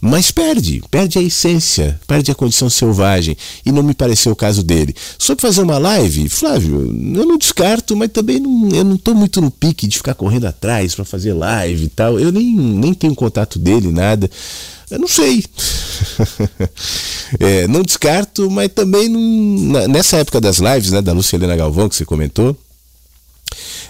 mas perde, perde a essência, perde a condição selvagem e não me pareceu o caso dele. Sobre fazer uma live, Flávio, eu não descarto, mas também não, eu não tô muito no pique de ficar correndo atrás para fazer live e tal. Eu nem, nem tenho contato dele, nada. Eu não sei. (laughs) é, não descarto, mas também não, nessa época das lives, né, da Luciana Galvão que você comentou,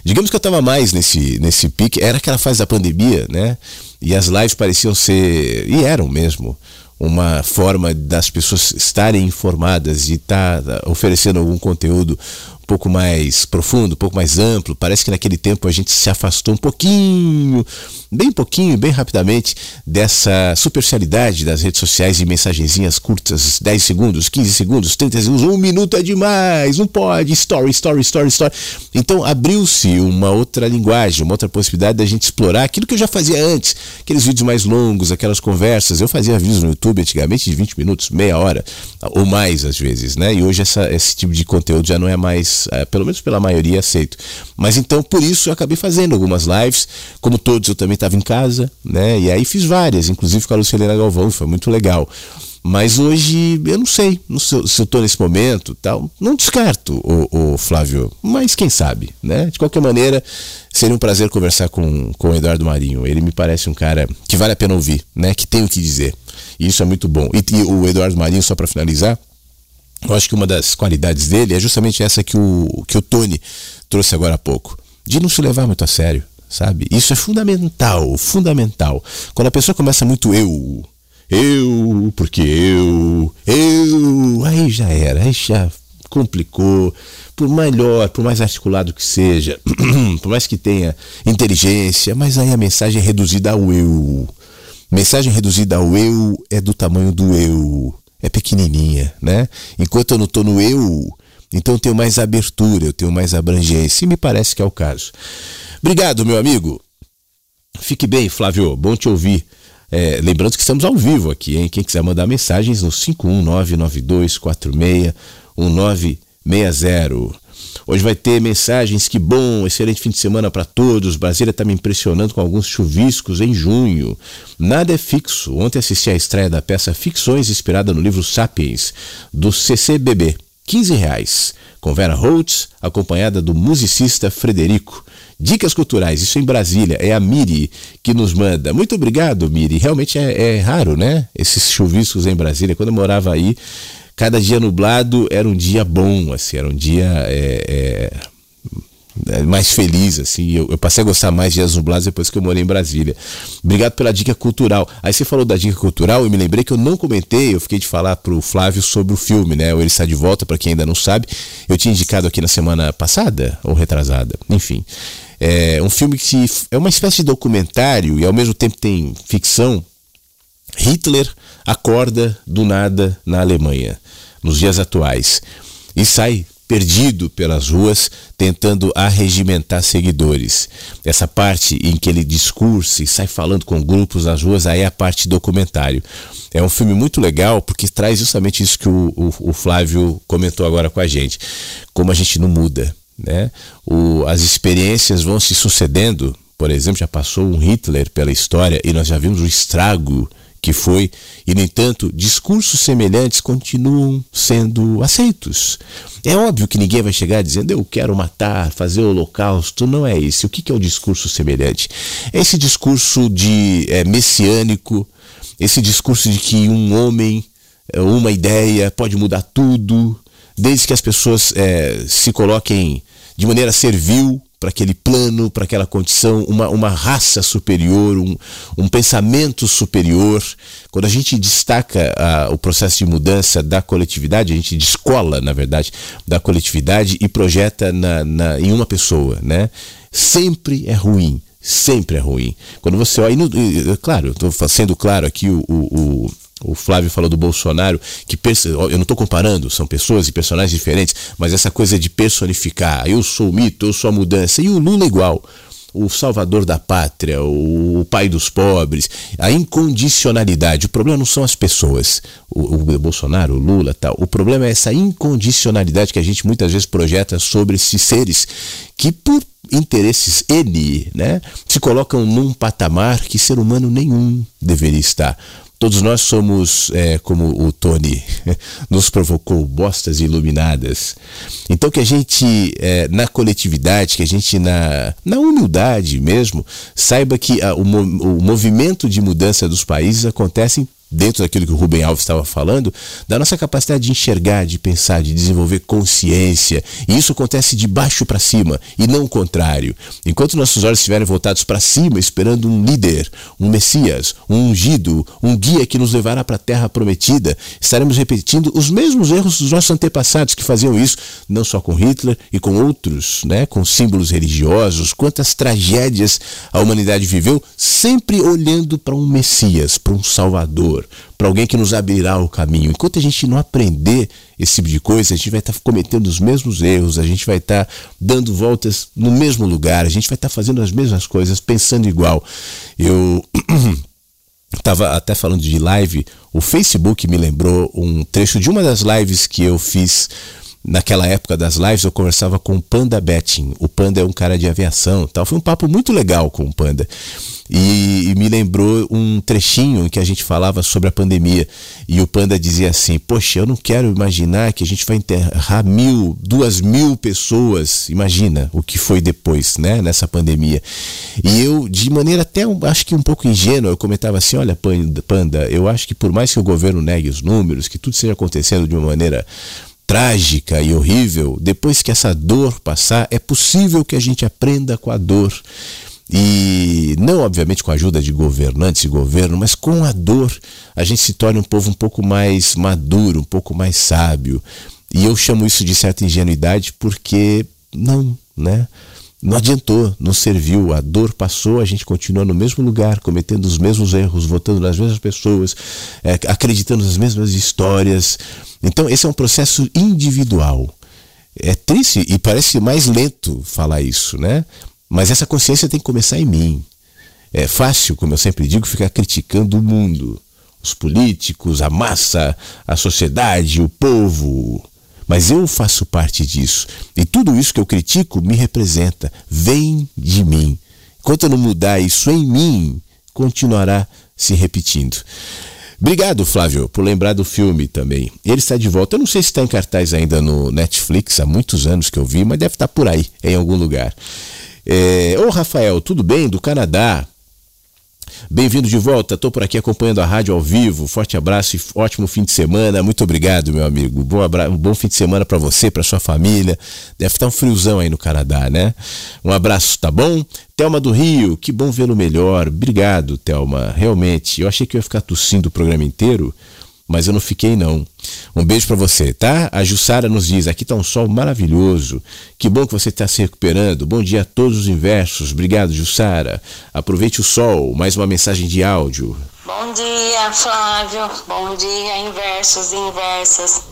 Digamos que eu estava mais nesse, nesse pique, era aquela fase da pandemia, né? E as lives pareciam ser, e eram mesmo, uma forma das pessoas estarem informadas e estar tá oferecendo algum conteúdo pouco mais profundo, um pouco mais amplo. Parece que naquele tempo a gente se afastou um pouquinho, bem pouquinho, bem rapidamente, dessa superficialidade das redes sociais e mensagenzinhas curtas, 10 segundos, 15 segundos, 30 segundos, um minuto é demais, não pode, story, story, story, story. Então abriu-se uma outra linguagem, uma outra possibilidade da gente explorar aquilo que eu já fazia antes, aqueles vídeos mais longos, aquelas conversas. Eu fazia vídeos no YouTube antigamente de 20 minutos, meia hora, ou mais às vezes, né? E hoje essa, esse tipo de conteúdo já não é mais é, pelo menos pela maioria, aceito. Mas então, por isso, eu acabei fazendo algumas lives. Como todos, eu também estava em casa, né? E aí fiz várias, inclusive com a Lucilena Galvão, foi muito legal. Mas hoje eu não sei se eu, se eu tô nesse momento tal. Não descarto o, o, Flávio, mas quem sabe, né? De qualquer maneira, seria um prazer conversar com, com o Eduardo Marinho. Ele me parece um cara que vale a pena ouvir, né? Que tem o que dizer. E isso é muito bom. E, e o Eduardo Marinho, só para finalizar, eu acho que uma das qualidades dele é justamente essa que o, que o Tony trouxe agora há pouco, de não se levar muito a sério, sabe? Isso é fundamental, fundamental. Quando a pessoa começa muito eu, eu, porque eu, eu, aí já era, aí já complicou. Por melhor, por mais articulado que seja, (clears throat) por mais que tenha inteligência, mas aí a mensagem é reduzida ao eu. Mensagem reduzida ao eu é do tamanho do eu é pequenininha, né? Enquanto eu não estou no eu, então eu tenho mais abertura, eu tenho mais abrangência, e me parece que é o caso. Obrigado, meu amigo. Fique bem, Flávio, bom te ouvir. É, lembrando que estamos ao vivo aqui, hein? Quem quiser mandar mensagens no 51992461960. Hoje vai ter mensagens, que bom, excelente fim de semana para todos. Brasília está me impressionando com alguns chuviscos em junho. Nada é fixo. Ontem assisti à estreia da peça Ficções, inspirada no livro Sapiens, do CCBB. 15 reais, com Vera Holtz, acompanhada do musicista Frederico. Dicas culturais, isso em Brasília, é a Miri que nos manda. Muito obrigado, Miri. Realmente é, é raro, né? Esses chuviscos em Brasília. Quando eu morava aí, cada dia nublado era um dia bom, assim, era um dia é, é, é, mais feliz, assim. Eu, eu, passei a gostar mais de dias nublados depois que eu morei em Brasília. Obrigado pela dica cultural. Aí você falou da dica cultural, eu me lembrei que eu não comentei, eu fiquei de falar pro Flávio sobre o filme, né? Ou ele está de volta, para quem ainda não sabe. Eu tinha indicado aqui na semana passada ou retrasada, enfim. É um filme que é uma espécie de documentário e ao mesmo tempo tem ficção. Hitler acorda do nada na Alemanha nos dias atuais e sai perdido pelas ruas tentando arregimentar seguidores. Essa parte em que ele discursa e sai falando com grupos nas ruas, aí é a parte documentário. É um filme muito legal porque traz justamente isso que o, o, o Flávio comentou agora com a gente. Como a gente não muda. Né? O, as experiências vão se sucedendo. Por exemplo, já passou um Hitler pela história e nós já vimos o estrago que foi, e no entanto, discursos semelhantes continuam sendo aceitos. É óbvio que ninguém vai chegar dizendo eu quero matar, fazer o holocausto, não é esse. O que é o discurso semelhante? É esse discurso de é, messiânico, esse discurso de que um homem, é, uma ideia pode mudar tudo, desde que as pessoas é, se coloquem de maneira servil para aquele plano, para aquela condição, uma, uma raça superior, um, um pensamento superior. Quando a gente destaca o processo de mudança da coletividade, a gente descola, na verdade, da coletividade e projeta na, na, em uma pessoa, né? Sempre é ruim, sempre é ruim. Quando você olha, e, claro, estou sendo claro aqui o, o o Flávio falou do Bolsonaro, que eu não estou comparando, são pessoas e personagens diferentes, mas essa coisa de personificar, eu sou o mito, eu sou a mudança, e o Lula igual, o salvador da pátria, o pai dos pobres, a incondicionalidade. O problema não são as pessoas, o, o Bolsonaro, o Lula, tal. O problema é essa incondicionalidade que a gente muitas vezes projeta sobre esses seres que por interesses N, né, se colocam num patamar que ser humano nenhum deveria estar. Todos nós somos, é, como o Tony (laughs) nos provocou, bostas iluminadas. Então que a gente, é, na coletividade, que a gente na, na humildade mesmo, saiba que a, o, o movimento de mudança dos países acontece dentro daquilo que o Rubem Alves estava falando, da nossa capacidade de enxergar, de pensar, de desenvolver consciência. E isso acontece de baixo para cima e não o contrário. Enquanto nossos olhos estiverem voltados para cima, esperando um líder, um Messias, um ungido, um guia que nos levará para a terra prometida, estaremos repetindo os mesmos erros dos nossos antepassados que faziam isso, não só com Hitler e com outros, né, com símbolos religiosos, quantas tragédias a humanidade viveu, sempre olhando para um Messias, para um Salvador para alguém que nos abrirá o caminho. Enquanto a gente não aprender esse tipo de coisa, a gente vai estar tá cometendo os mesmos erros, a gente vai estar tá dando voltas no mesmo lugar, a gente vai estar tá fazendo as mesmas coisas, pensando igual. Eu (clears throat) estava até falando de live, o Facebook me lembrou um trecho de uma das lives que eu fiz naquela época das lives eu conversava com o Panda Betting. O Panda é um cara de aviação, tal. Foi um papo muito legal com o Panda. E, e, me lembrou um trechinho em que a gente falava sobre a pandemia. E o Panda dizia assim: Poxa, eu não quero imaginar que a gente vai enterrar mil, duas mil pessoas. Imagina o que foi depois, né, nessa pandemia. E eu, de maneira até acho que um pouco ingênua, eu comentava assim: Olha, Panda, eu acho que por mais que o governo negue os números, que tudo esteja acontecendo de uma maneira trágica e horrível, depois que essa dor passar, é possível que a gente aprenda com a dor. E não, obviamente, com a ajuda de governantes e governo, mas com a dor, a gente se torna um povo um pouco mais maduro, um pouco mais sábio. E eu chamo isso de certa ingenuidade porque não, né? Não adiantou, não serviu, a dor passou, a gente continua no mesmo lugar, cometendo os mesmos erros, votando nas mesmas pessoas, é, acreditando nas mesmas histórias. Então, esse é um processo individual. É triste e parece mais lento falar isso, né? Mas essa consciência tem que começar em mim. É fácil, como eu sempre digo, ficar criticando o mundo, os políticos, a massa, a sociedade, o povo. Mas eu faço parte disso. E tudo isso que eu critico me representa, vem de mim. Enquanto eu não mudar isso em mim, continuará se repetindo. Obrigado, Flávio, por lembrar do filme também. Ele está de volta. Eu não sei se está em cartaz ainda no Netflix, há muitos anos que eu vi, mas deve estar por aí, em algum lugar. É, Ô Rafael, tudo bem? Do Canadá. Bem-vindo de volta, estou por aqui acompanhando a rádio ao vivo. Forte abraço e ótimo fim de semana. Muito obrigado, meu amigo. Bom, abra... bom fim de semana para você, para sua família. Deve estar um friozão aí no Canadá, né? Um abraço, tá bom? Thelma do Rio, que bom vê-lo melhor. Obrigado, Thelma. Realmente, eu achei que eu ia ficar tossindo o programa inteiro mas eu não fiquei não. Um beijo para você, tá? A Jussara nos diz: aqui tá um sol maravilhoso. Que bom que você está se recuperando. Bom dia a todos os inversos. Obrigado, Jussara. Aproveite o sol. Mais uma mensagem de áudio. Bom dia, Flávio. Bom dia, inversos e inversas.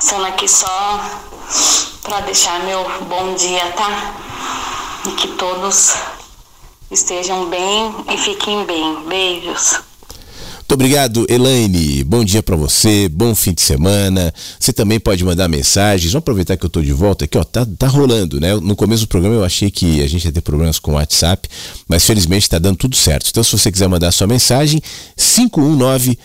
Sendo aqui só para deixar meu bom dia, tá? E que todos estejam bem e fiquem bem. Beijos. Obrigado, Elaine. Bom dia para você, bom fim de semana. Você também pode mandar mensagens. Vamos aproveitar que eu tô de volta aqui, ó, tá, tá rolando, né? No começo do programa eu achei que a gente ia ter problemas com o WhatsApp, mas felizmente está dando tudo certo. Então, se você quiser mandar sua mensagem, 519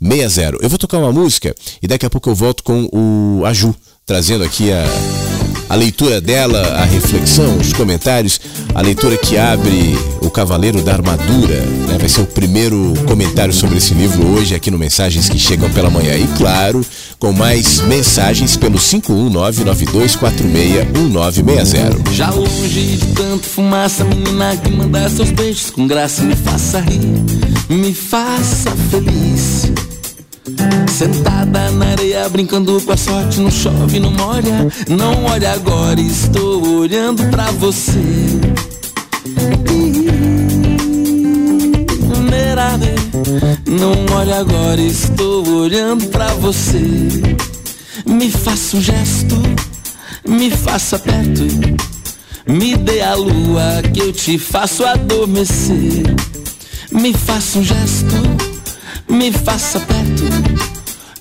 1960. Eu vou tocar uma música e daqui a pouco eu volto com o Aju, trazendo aqui a a leitura dela, a reflexão, os comentários, a leitura que abre o Cavaleiro da Armadura, né? vai ser o primeiro comentário sobre esse livro hoje aqui no Mensagens que Chegam pela Manhã. E claro, com mais mensagens pelo 51992461960. Já longe de tanto fumaça, menina que manda seus beijos com graça, me faça rir, me faça feliz. Sentada na areia, brincando com a sorte, não chove, não molha. Não olha agora, estou olhando pra você. Não olha agora, estou olhando pra você. Me faça um gesto, me faça perto. Me dê a lua que eu te faço adormecer. Me faça um gesto me faça perto,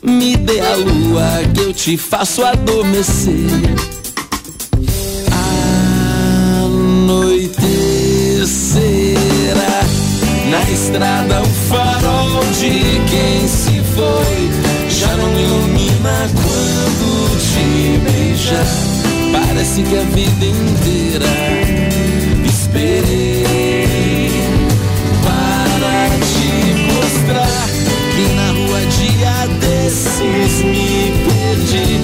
me dê a lua que eu te faço adormecer. Anoitecerá na estrada o farol de quem se foi. Já não ilumina quando te beijar. Parece que a vida inteira esperei desses me perdi.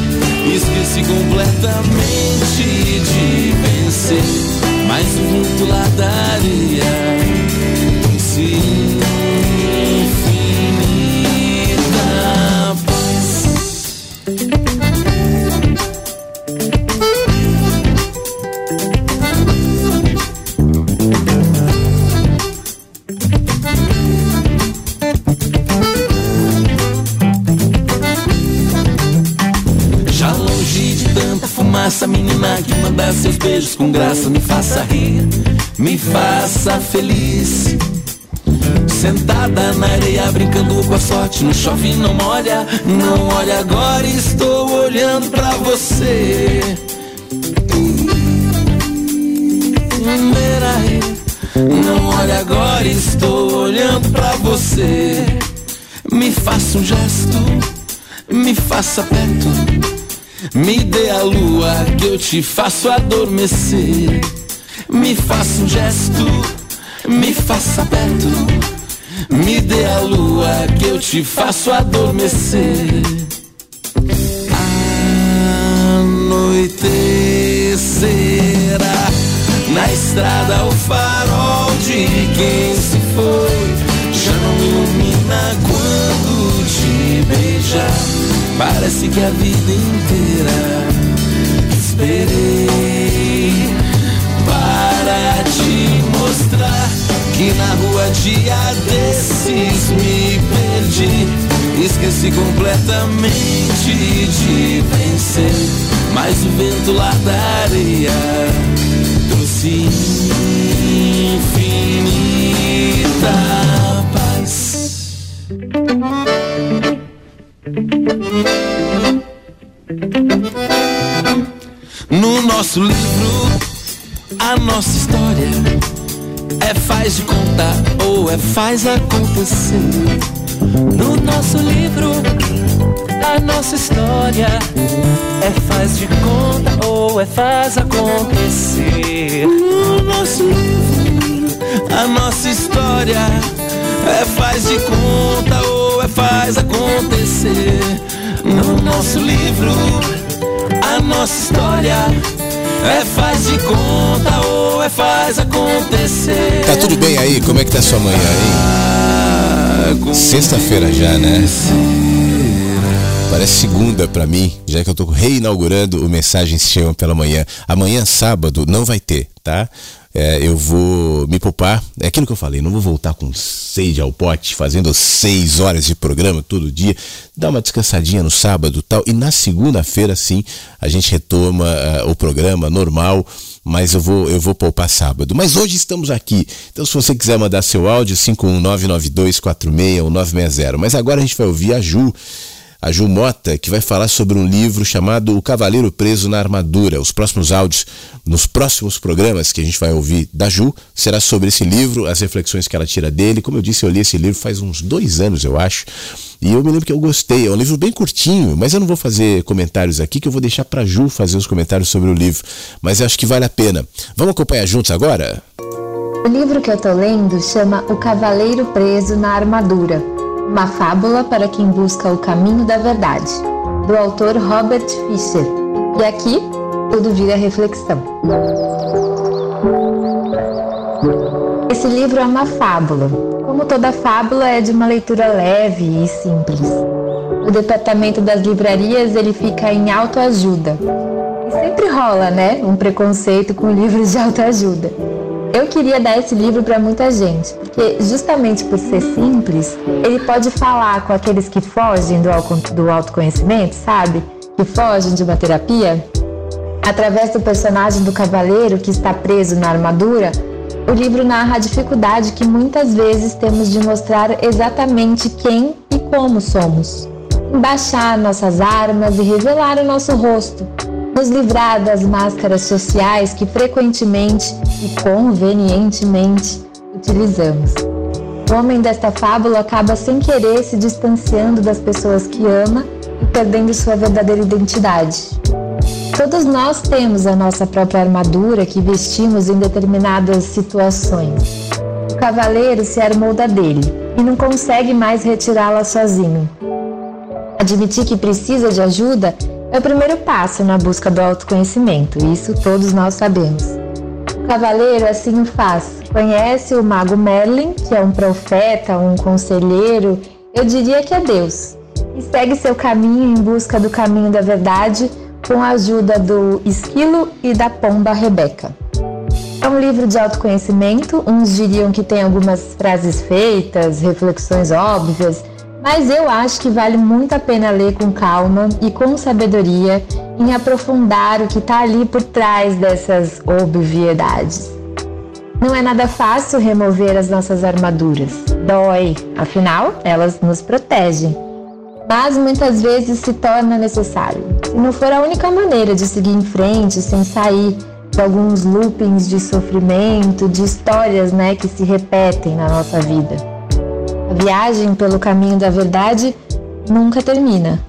Esqueci completamente de vencer. Mas o mundo lá daria se fumaça, menina que manda seus beijos com graça, me faça rir, me faça feliz. Sentada na areia, brincando com a sorte, não chove, não molha, não olha agora, estou olhando pra você. Não olha agora, estou olhando pra você. Me faça um gesto, me faça perto. Me dê a lua que eu te faço adormecer. Me faça um gesto, me faça perto. Me dê a lua que eu te faço adormecer. Anoitecerá na estrada o farol de quem se foi. Já não ilumina quando te beijar. Parece que a vida inteira esperei para te mostrar que na rua dia desses me perdi. Esqueci completamente de vencer, mas o vento lá da areia trouxe é faz acontecer. No nosso livro, a nossa história é faz de conta ou é faz acontecer. No nosso livro, a nossa história é faz de conta ou é faz acontecer. No nosso livro, a nossa história é faz de conta ou é faz acontecer. Tá tudo bem aí? Como é que tá sua manhã aí? Sexta-feira já, né? Parece segunda pra mim, já que eu tô reinaugurando o Mensagens Chegam pela Manhã. Amanhã, sábado, não vai ter, tá? É, eu vou me poupar. É aquilo que eu falei, não vou voltar com sede ao pote, fazendo seis horas de programa todo dia. Dar uma descansadinha no sábado tal. E na segunda-feira, sim, a gente retoma uh, o programa normal. Mas eu vou, eu vou poupar sábado. Mas hoje estamos aqui. Então, se você quiser mandar seu áudio, 51992461960. Mas agora a gente vai ouvir a Ju a Ju Mota, que vai falar sobre um livro chamado O Cavaleiro Preso na Armadura. Os próximos áudios, nos próximos programas que a gente vai ouvir da Ju, será sobre esse livro, as reflexões que ela tira dele. Como eu disse, eu li esse livro faz uns dois anos, eu acho. E eu me lembro que eu gostei. É um livro bem curtinho, mas eu não vou fazer comentários aqui, que eu vou deixar para Ju fazer os comentários sobre o livro. Mas eu acho que vale a pena. Vamos acompanhar juntos agora? O livro que eu tô lendo chama O Cavaleiro Preso na Armadura. Uma fábula para quem busca o caminho da verdade, do autor Robert Fisher. E aqui tudo vira reflexão. Esse livro é uma fábula. Como toda fábula, é de uma leitura leve e simples. O departamento das livrarias ele fica em autoajuda. E sempre rola, né? Um preconceito com livros de autoajuda. Eu queria dar esse livro para muita gente, porque justamente por ser simples, ele pode falar com aqueles que fogem do, autoconhecimento, sabe? Que fogem de uma terapia. Através do personagem do cavaleiro que está preso na armadura, o livro narra a dificuldade que muitas vezes temos de mostrar exatamente quem e como somos. Baixar nossas armas e revelar o nosso rosto, nos livrar das máscaras sociais que frequentemente e convenientemente utilizamos. O homem desta fábula acaba sem querer se distanciando das pessoas que ama e perdendo sua verdadeira identidade. Todos nós temos a nossa própria armadura que vestimos em determinadas situações. O cavaleiro se armou da dele e não consegue mais retirá-la sozinho. Admitir que precisa de ajuda é o primeiro passo na busca do autoconhecimento, isso todos nós sabemos. Cavaleiro assim o faz. Conhece o mago Merlin, que é um profeta, um conselheiro, eu diria que é Deus, e segue seu caminho em busca do caminho da verdade com a ajuda do esquilo e da pomba Rebeca. É um livro de autoconhecimento, uns diriam que tem algumas frases feitas, reflexões óbvias, mas eu acho que vale muito a pena ler com calma e com sabedoria em aprofundar o que está ali por trás dessas obviedades. Não é nada fácil remover as nossas armaduras. Dói, afinal, elas nos protegem. Mas muitas vezes se torna necessário. Se não for a única maneira de seguir em frente sem sair de alguns loopings de sofrimento, de histórias né, que se repetem na nossa vida. Viagem pelo caminho da verdade nunca termina.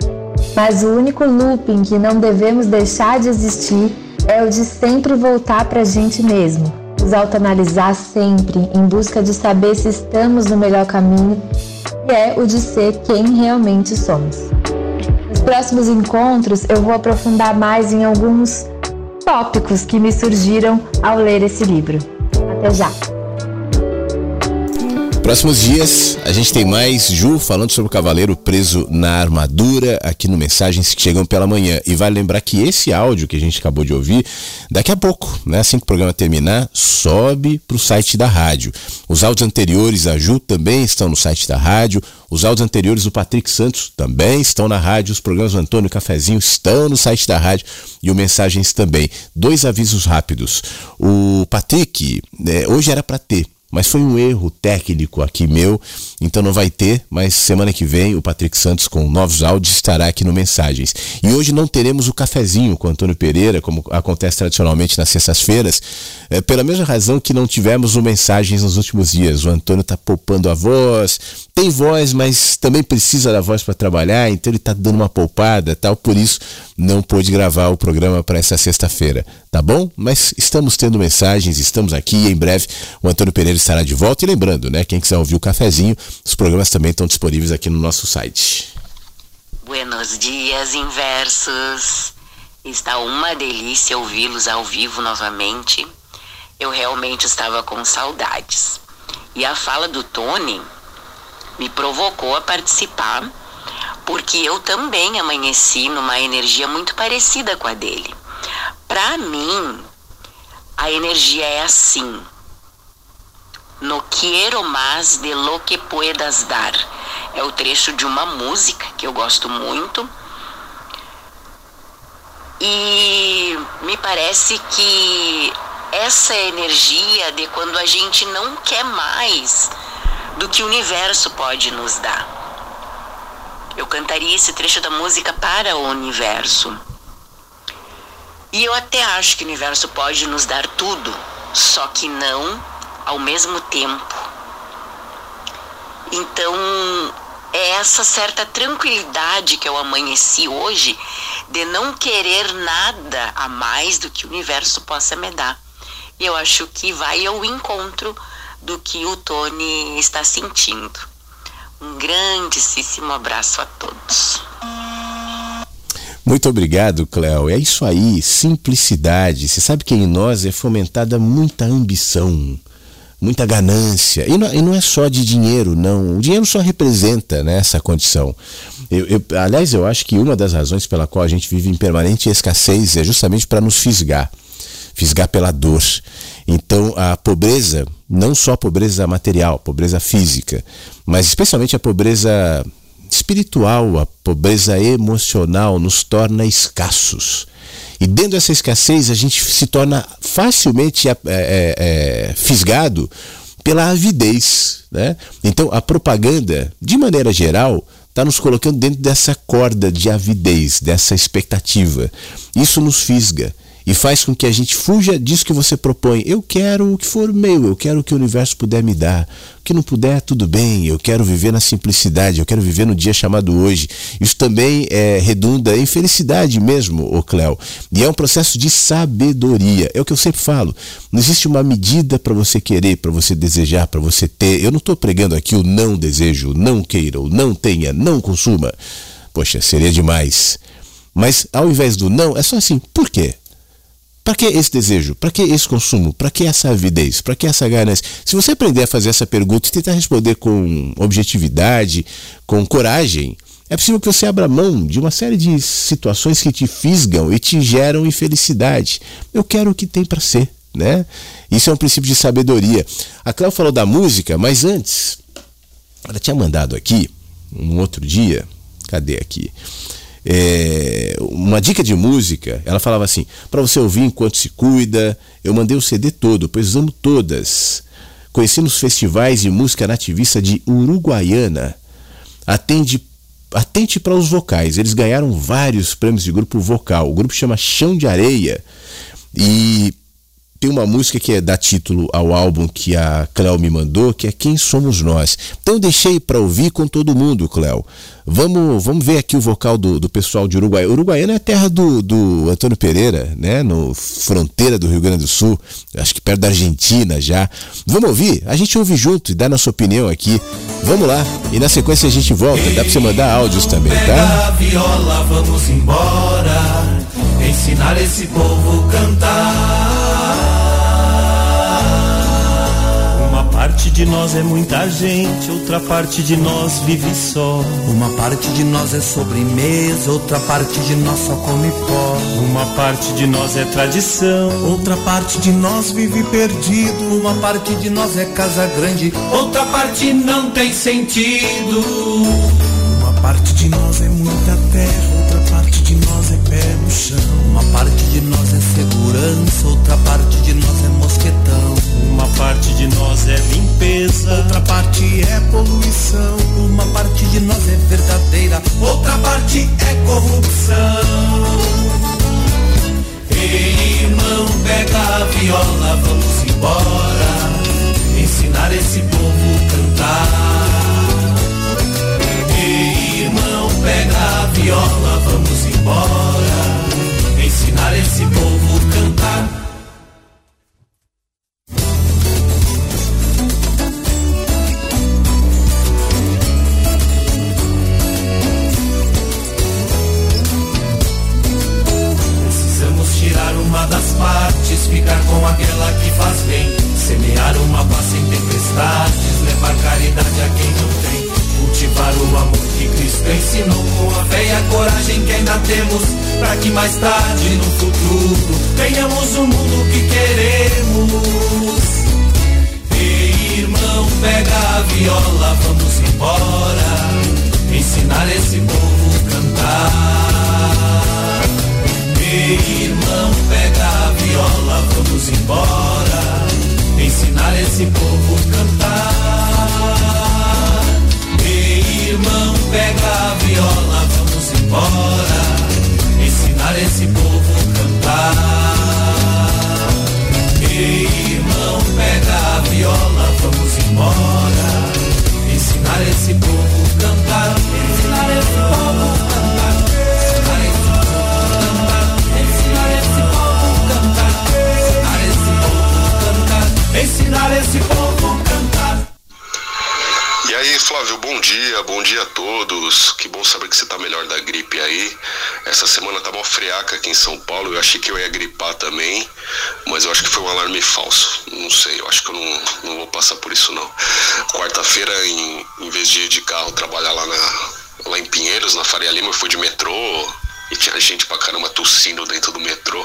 Mas o único looping que não devemos deixar de existir é o de sempre voltar para a gente mesmo, nos autoanalisar sempre em busca de saber se estamos no melhor caminho e é o de ser quem realmente somos. Nos próximos encontros eu vou aprofundar mais em alguns tópicos que me surgiram ao ler esse livro. Até já! Próximos dias, a gente tem mais Ju falando sobre o cavaleiro preso na armadura aqui no Mensagens que Chegam pela Manhã. E vale lembrar que esse áudio que a gente acabou de ouvir, daqui a pouco, né, assim que o programa terminar, sobe para o site da rádio. Os áudios anteriores da Ju também estão no site da rádio. Os áudios anteriores do Patrick Santos também estão na rádio. Os programas do Antônio Cafezinho estão no site da rádio e o Mensagens também. Dois avisos rápidos. O Patrick, né, hoje era para ter mas foi um erro técnico aqui meu, então não vai ter, mas semana que vem o Patrick Santos com novos áudios estará aqui no Mensagens. E hoje não teremos o cafezinho com Antônio Pereira, como acontece tradicionalmente nas sextas-feiras, é, pela mesma razão que não tivemos o Mensagens nos últimos dias. O Antônio está poupando a voz, tem voz, mas também precisa da voz para trabalhar, então ele está dando uma poupada tal, por isso não pôde gravar o programa para essa sexta-feira, tá bom? Mas estamos tendo mensagens, estamos aqui e em breve o Antônio Pereira estará de volta. E lembrando, né, quem quiser ouvir o cafezinho, os programas também estão disponíveis aqui no nosso site. Buenos dias, inversos. Está uma delícia ouvi-los ao vivo novamente. Eu realmente estava com saudades. E a fala do Tony me provocou a participar, porque eu também amanheci numa energia muito parecida com a dele. Para mim, a energia é assim: No quiero más de lo que puedas dar. É o trecho de uma música que eu gosto muito. E me parece que essa energia de quando a gente não quer mais do que o universo pode nos dar. Eu cantaria esse trecho da música para o universo. E eu até acho que o universo pode nos dar tudo, só que não ao mesmo tempo. Então, é essa certa tranquilidade que eu amanheci hoje de não querer nada a mais do que o universo possa me dar. E eu acho que vai ao encontro do que o Tony está sentindo. Um grandíssimo abraço a todos. Muito obrigado, Cléo. É isso aí, simplicidade. Você sabe que em nós é fomentada muita ambição, muita ganância. E não, e não é só de dinheiro, não. O dinheiro só representa né, essa condição. Eu, eu, aliás, eu acho que uma das razões pela qual a gente vive em permanente escassez é justamente para nos fisgar fisgar pela dor. Então, a pobreza, não só a pobreza material, pobreza física, mas especialmente a pobreza espiritual, a pobreza emocional nos torna escassos. E dentro dessa escassez, a gente se torna facilmente é, é, é, fisgado pela avidez. Né? Então, a propaganda, de maneira geral, está nos colocando dentro dessa corda de avidez, dessa expectativa. Isso nos fisga e faz com que a gente fuja disso que você propõe. Eu quero o que for meu, eu quero o que o universo puder me dar. O que não puder, tudo bem, eu quero viver na simplicidade, eu quero viver no dia chamado hoje. Isso também é, redunda em felicidade mesmo, ô Cléo. E é um processo de sabedoria. É o que eu sempre falo. Não existe uma medida para você querer, para você desejar, para você ter. Eu não estou pregando aqui o não desejo, não queira, o não tenha, não consuma Poxa, seria demais. Mas ao invés do não, é só assim, por quê? Para que esse desejo? Para que esse consumo? Para que essa avidez? Para que essa ganância? Se você aprender a fazer essa pergunta e tentar responder com objetividade, com coragem, é possível que você abra mão de uma série de situações que te fisgam e te geram infelicidade. Eu quero o que tem para ser, né? Isso é um princípio de sabedoria. A Cléo falou da música, mas antes, ela tinha mandado aqui, um outro dia, cadê aqui? É, uma dica de música, ela falava assim: para você ouvir enquanto se cuida, eu mandei o CD todo, pois amo todas. Conheci nos festivais de música nativista de Uruguaiana. Atende atente para os vocais. Eles ganharam vários prêmios de grupo vocal. O grupo chama Chão de Areia. E tem uma música que é dá título ao álbum que a Cléo me mandou, que é Quem Somos Nós. Então deixei para ouvir com todo mundo, Cléo. Vamos, vamos ver aqui o vocal do, do pessoal de Uruguai. Uruguaiana é a terra do, do Antônio Pereira, né? No fronteira do Rio Grande do Sul, acho que perto da Argentina já. Vamos ouvir? A gente ouve junto e dá nossa opinião aqui. Vamos lá. E na sequência a gente volta. Dá para você mandar áudios também, tá? Viola, vamos embora. Ensinar esse povo cantar. Parte de nós é muita gente, outra parte de nós vive só. Uma parte de nós é sobremesa, outra parte de nós só come pó. Uma parte de nós é tradição, Outra parte de nós vive perdido. Uma parte de nós é casa grande. outra parte não tem sentido. Uma parte de nós é muita terra, outra parte de nós é pé no chão. Uma parte de nós é segurança, outra parte de nós é mosquetão. Uma parte de nós é limpeza, Outra parte é poluição. Uma parte de nós é verdadeira, outra parte é corrupção. Ei, irmão, pega a viola, vamos embora. Ensinar esse povo a cantar. Ei, irmão, pega a viola, vamos embora. Ensinar esse povo uma das partes, ficar com aquela que faz bem. Semear uma paz sem tempestades, levar caridade a quem não tem. Cultivar o amor que Cristo ensinou com a fé e a coragem que ainda temos. Para que mais tarde, no futuro, tenhamos o mundo que queremos. Ei, irmão, pega a viola, vamos embora. Ensinar esse povo a cantar. Ei, irmão, pega a viola, vamos embora. Ensinar esse povo a cantar. Ei, irmão, pega a viola, vamos embora. Ensinar esse povo a cantar. Ei, irmão, pega a viola, vamos embora. Flávio, bom dia, bom dia a todos. Que bom saber que você tá melhor da gripe aí. Essa semana tá mó friaca aqui em São Paulo. Eu achei que eu ia gripar também, mas eu acho que foi um alarme falso. Não sei, eu acho que eu não, não vou passar por isso não. Quarta-feira, em, em vez de ir de carro trabalhar lá, na, lá em Pinheiros, na Faria Lima, eu fui de metrô e tinha gente pra caramba tossindo dentro do metrô.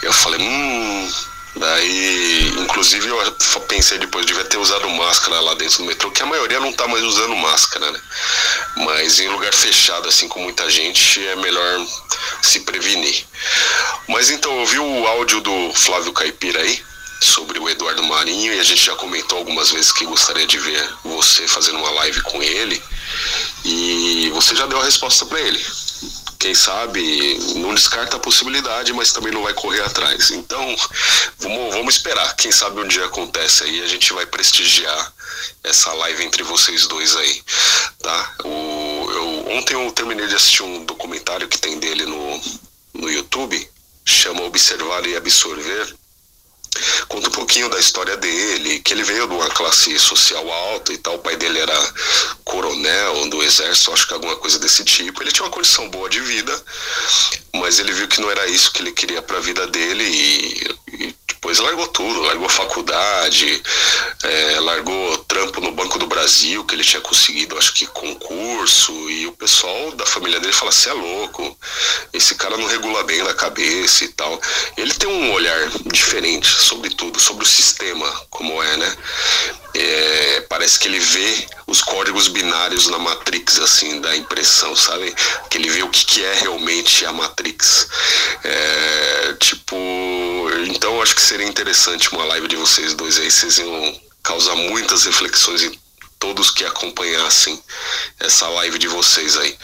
Eu falei, hum. Daí, inclusive, eu pensei depois, devia ter usado máscara lá dentro do metrô, que a maioria não tá mais usando máscara, né? Mas em lugar fechado, assim, com muita gente, é melhor se prevenir. Mas então, eu ouvi o áudio do Flávio Caipira aí, sobre o Eduardo Marinho, e a gente já comentou algumas vezes que gostaria de ver você fazendo uma live com ele, e você já deu a resposta para ele quem sabe não descarta a possibilidade, mas também não vai correr atrás. Então, vamos, vamos esperar. Quem sabe um dia acontece aí, a gente vai prestigiar essa live entre vocês dois aí, tá? O, eu, ontem eu terminei de assistir um documentário que tem dele no, no YouTube, chama Observar e Absorver. Conta um pouquinho da história dele, que ele veio de uma classe social alta e tal, o pai dele era coronel do exército, acho que alguma coisa desse tipo. Ele tinha uma condição boa de vida, mas ele viu que não era isso que ele queria para a vida dele e, e depois largou tudo, largou faculdade, é, largou trampo no Banco do Brasil, que ele tinha conseguido, acho que concurso, e o pessoal da família dele fala: você é louco, esse cara não regula bem na cabeça e tal. Ele tem um olhar diferente sobre tudo, sobre o sistema, como é, né? É, parece que ele vê os códigos binários na Matrix, assim, da impressão, sabe? Que ele vê o que, que é realmente a Matrix. É, tipo, então acho que seria interessante uma live de vocês dois aí, vocês iam causar muitas reflexões em todos que acompanhassem essa live de vocês aí.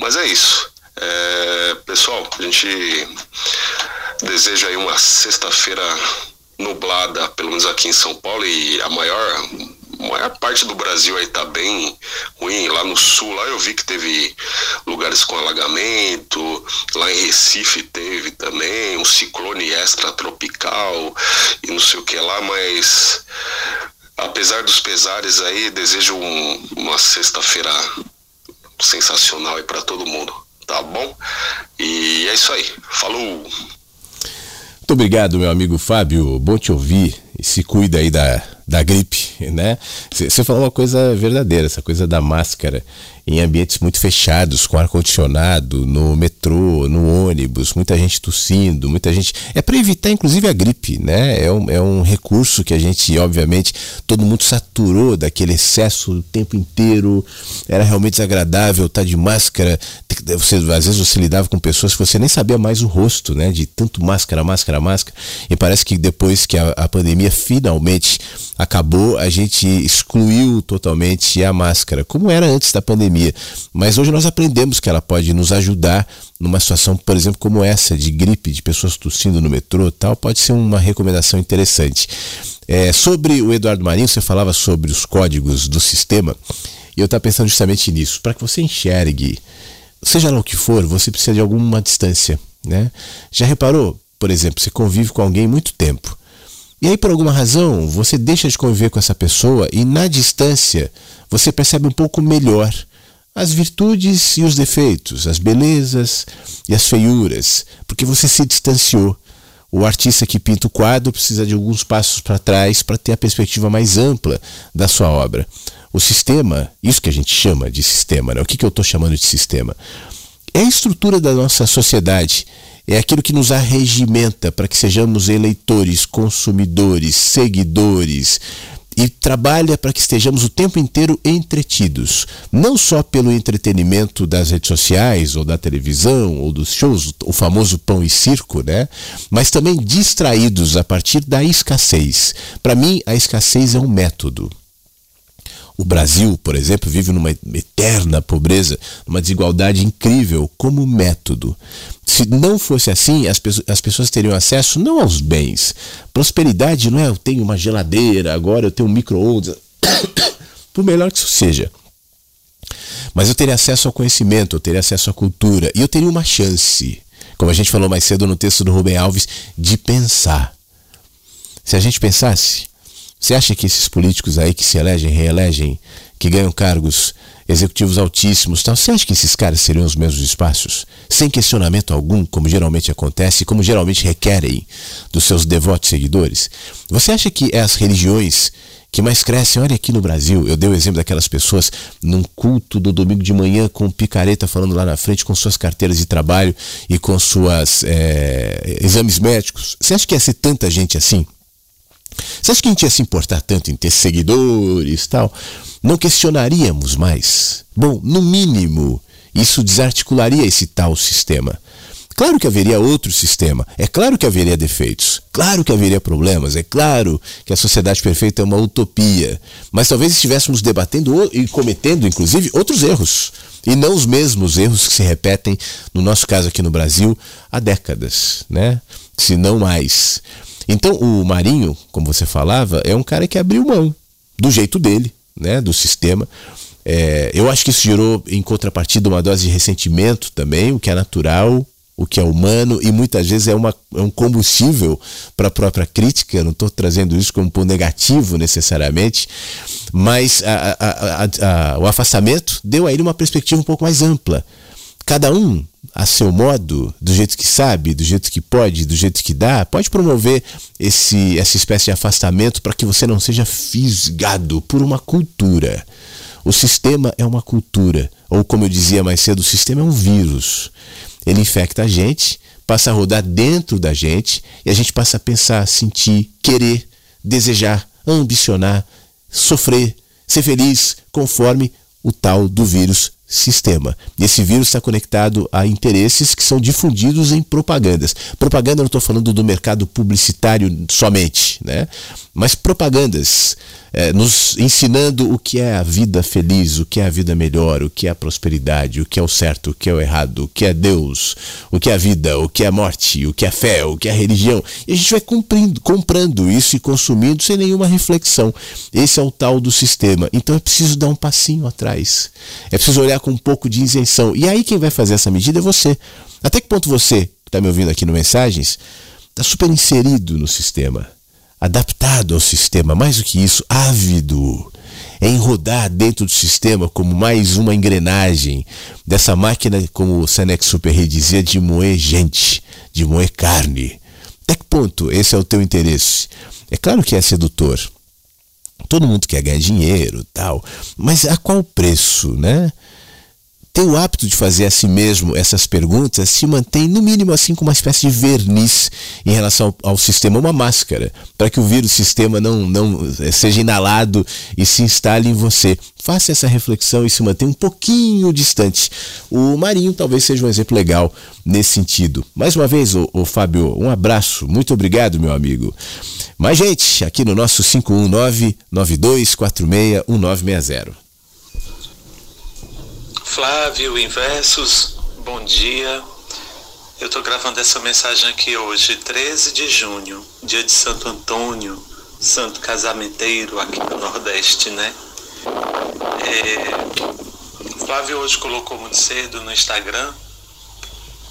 Mas é isso. É, pessoal, a gente deseja aí uma sexta-feira nublada, pelo menos aqui em São Paulo, e a maior, maior parte do Brasil aí tá bem ruim. Lá no sul, lá eu vi que teve lugares com alagamento, lá em Recife teve também, um ciclone extratropical e não sei o que lá, mas apesar dos pesares aí, desejo um, uma sexta-feira sensacional aí para todo mundo, tá bom? E é isso aí. Falou! Muito obrigado, meu amigo Fábio. Bom te ouvir. E se cuida aí da, da gripe, né? Você falou uma coisa verdadeira, essa coisa da máscara em ambientes muito fechados, com ar-condicionado, no metrô, no ônibus, muita gente tossindo, muita gente. É para evitar, inclusive, a gripe, né? É um, é um recurso que a gente, obviamente, todo mundo saturou daquele excesso o tempo inteiro. Era realmente desagradável estar de máscara. Você, às vezes você lidava com pessoas que você nem sabia mais o rosto, né? De tanto máscara, máscara, máscara. E parece que depois que a, a pandemia finalmente acabou, a gente excluiu totalmente a máscara, como era antes da pandemia pandemia. Mas hoje nós aprendemos que ela pode nos ajudar numa situação, por exemplo, como essa, de gripe, de pessoas tossindo no metrô tal, pode ser uma recomendação interessante. É, sobre o Eduardo Marinho, você falava sobre os códigos do sistema, e eu estava pensando justamente nisso. Para que você enxergue, seja lá o que for, você precisa de alguma distância. Né? Já reparou, por exemplo, você convive com alguém muito tempo. E aí, por alguma razão, você deixa de conviver com essa pessoa e na distância você percebe um pouco melhor as virtudes e os defeitos, as belezas e as feiuras, porque você se distanciou. O artista que pinta o quadro precisa de alguns passos para trás para ter a perspectiva mais ampla da sua obra. O sistema, isso que a gente chama de sistema, né? o que, que eu estou chamando de sistema? É a estrutura da nossa sociedade, é aquilo que nos arregimenta para que sejamos eleitores, consumidores, seguidores, e trabalha para que estejamos o tempo inteiro entretidos, não só pelo entretenimento das redes sociais ou da televisão ou dos shows, o famoso pão e circo, né? Mas também distraídos a partir da escassez. Para mim, a escassez é um método. O Brasil, por exemplo, vive numa eterna pobreza, numa desigualdade incrível como método. Se não fosse assim, as, pessoas, as pessoas teriam acesso não aos bens. Prosperidade não é eu tenho uma geladeira, agora eu tenho um micro-ondas. (coughs) Por melhor que isso seja. Mas eu teria acesso ao conhecimento, eu teria acesso à cultura e eu teria uma chance, como a gente falou mais cedo no texto do Rubem Alves, de pensar. Se a gente pensasse, você acha que esses políticos aí que se elegem, reelegem, que ganham cargos executivos altíssimos, tal, você acha que esses caras seriam os mesmos espaços? Sem questionamento algum, como geralmente acontece, como geralmente requerem dos seus devotos seguidores? Você acha que é as religiões que mais crescem. Olha aqui no Brasil, eu dei o exemplo daquelas pessoas num culto do domingo de manhã com picareta falando lá na frente com suas carteiras de trabalho e com suas é, exames médicos. Você acha que ia ser tanta gente assim? Você acha que a gente ia se importar tanto em ter seguidores tal? Não questionaríamos mais? Bom, no mínimo, isso desarticularia esse tal sistema. Claro que haveria outro sistema, é claro que haveria defeitos, claro que haveria problemas, é claro que a sociedade perfeita é uma utopia, mas talvez estivéssemos debatendo e cometendo, inclusive, outros erros, e não os mesmos erros que se repetem, no nosso caso aqui no Brasil, há décadas, né? se não mais. Então, o Marinho, como você falava, é um cara que abriu mão do jeito dele, né, do sistema. É, eu acho que isso gerou, em contrapartida, uma dose de ressentimento também, o que é natural, o que é humano e muitas vezes é, uma, é um combustível para a própria crítica. Eu não estou trazendo isso como um negativo necessariamente, mas a, a, a, o afastamento deu a ele uma perspectiva um pouco mais ampla. Cada um, a seu modo, do jeito que sabe, do jeito que pode, do jeito que dá, pode promover esse, essa espécie de afastamento para que você não seja fisgado por uma cultura. O sistema é uma cultura, ou como eu dizia mais cedo, o sistema é um vírus. Ele infecta a gente, passa a rodar dentro da gente e a gente passa a pensar, sentir, querer, desejar, ambicionar, sofrer, ser feliz conforme o tal do vírus sistema. Esse vírus está conectado a interesses que são difundidos em propagandas. Propaganda não estou falando do mercado publicitário somente, né? mas propagandas é, nos ensinando o que é a vida feliz, o que é a vida melhor, o que é a prosperidade, o que é o certo, o que é o errado, o que é Deus, o que é a vida, o que é a morte, o que é a fé, o que é a religião. E a gente vai cumprindo, comprando isso e consumindo sem nenhuma reflexão. Esse é o tal do sistema. Então é preciso dar um passinho atrás. É preciso olhar com um pouco de isenção. E aí quem vai fazer essa medida é você. Até que ponto você, que está me ouvindo aqui no Mensagens, está super inserido no sistema? Adaptado ao sistema, mais do que isso, ávido em rodar dentro do sistema como mais uma engrenagem dessa máquina, como o Senex Super dizia, de moer gente, de moer carne. Até que ponto esse é o teu interesse? É claro que é sedutor. Todo mundo quer ganhar dinheiro, tal, mas a qual preço, né? Ter o hábito de fazer a si mesmo essas perguntas se mantém, no mínimo, assim, com uma espécie de verniz em relação ao, ao sistema, uma máscara, para que o vírus sistema não, não eh, seja inalado e se instale em você. Faça essa reflexão e se mantenha um pouquinho distante. O Marinho talvez seja um exemplo legal nesse sentido. Mais uma vez, o, Fábio, um abraço. Muito obrigado, meu amigo. Mais gente, aqui no nosso 519 9246 1960. Flávio, Inversos, bom dia. Eu estou gravando essa mensagem aqui hoje, 13 de junho, dia de Santo Antônio, santo casamenteiro aqui no Nordeste, né? É, Flávio hoje colocou muito cedo no Instagram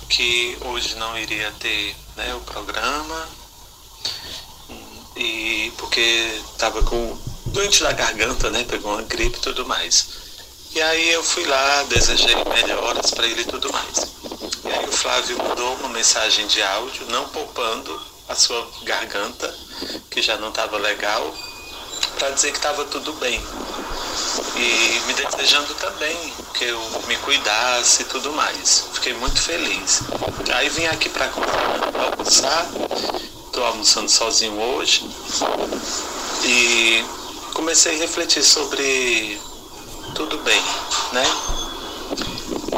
que hoje não iria ter né, o programa e porque estava com doente da garganta, né? Pegou uma gripe e tudo mais. E aí eu fui lá, desejei melhoras para ele e tudo mais. E aí o Flávio mandou uma mensagem de áudio, não poupando a sua garganta, que já não estava legal, para dizer que estava tudo bem. E me desejando também que eu me cuidasse e tudo mais. Fiquei muito feliz. Aí vim aqui para almoçar, estou almoçando sozinho hoje, e comecei a refletir sobre tudo bem, né?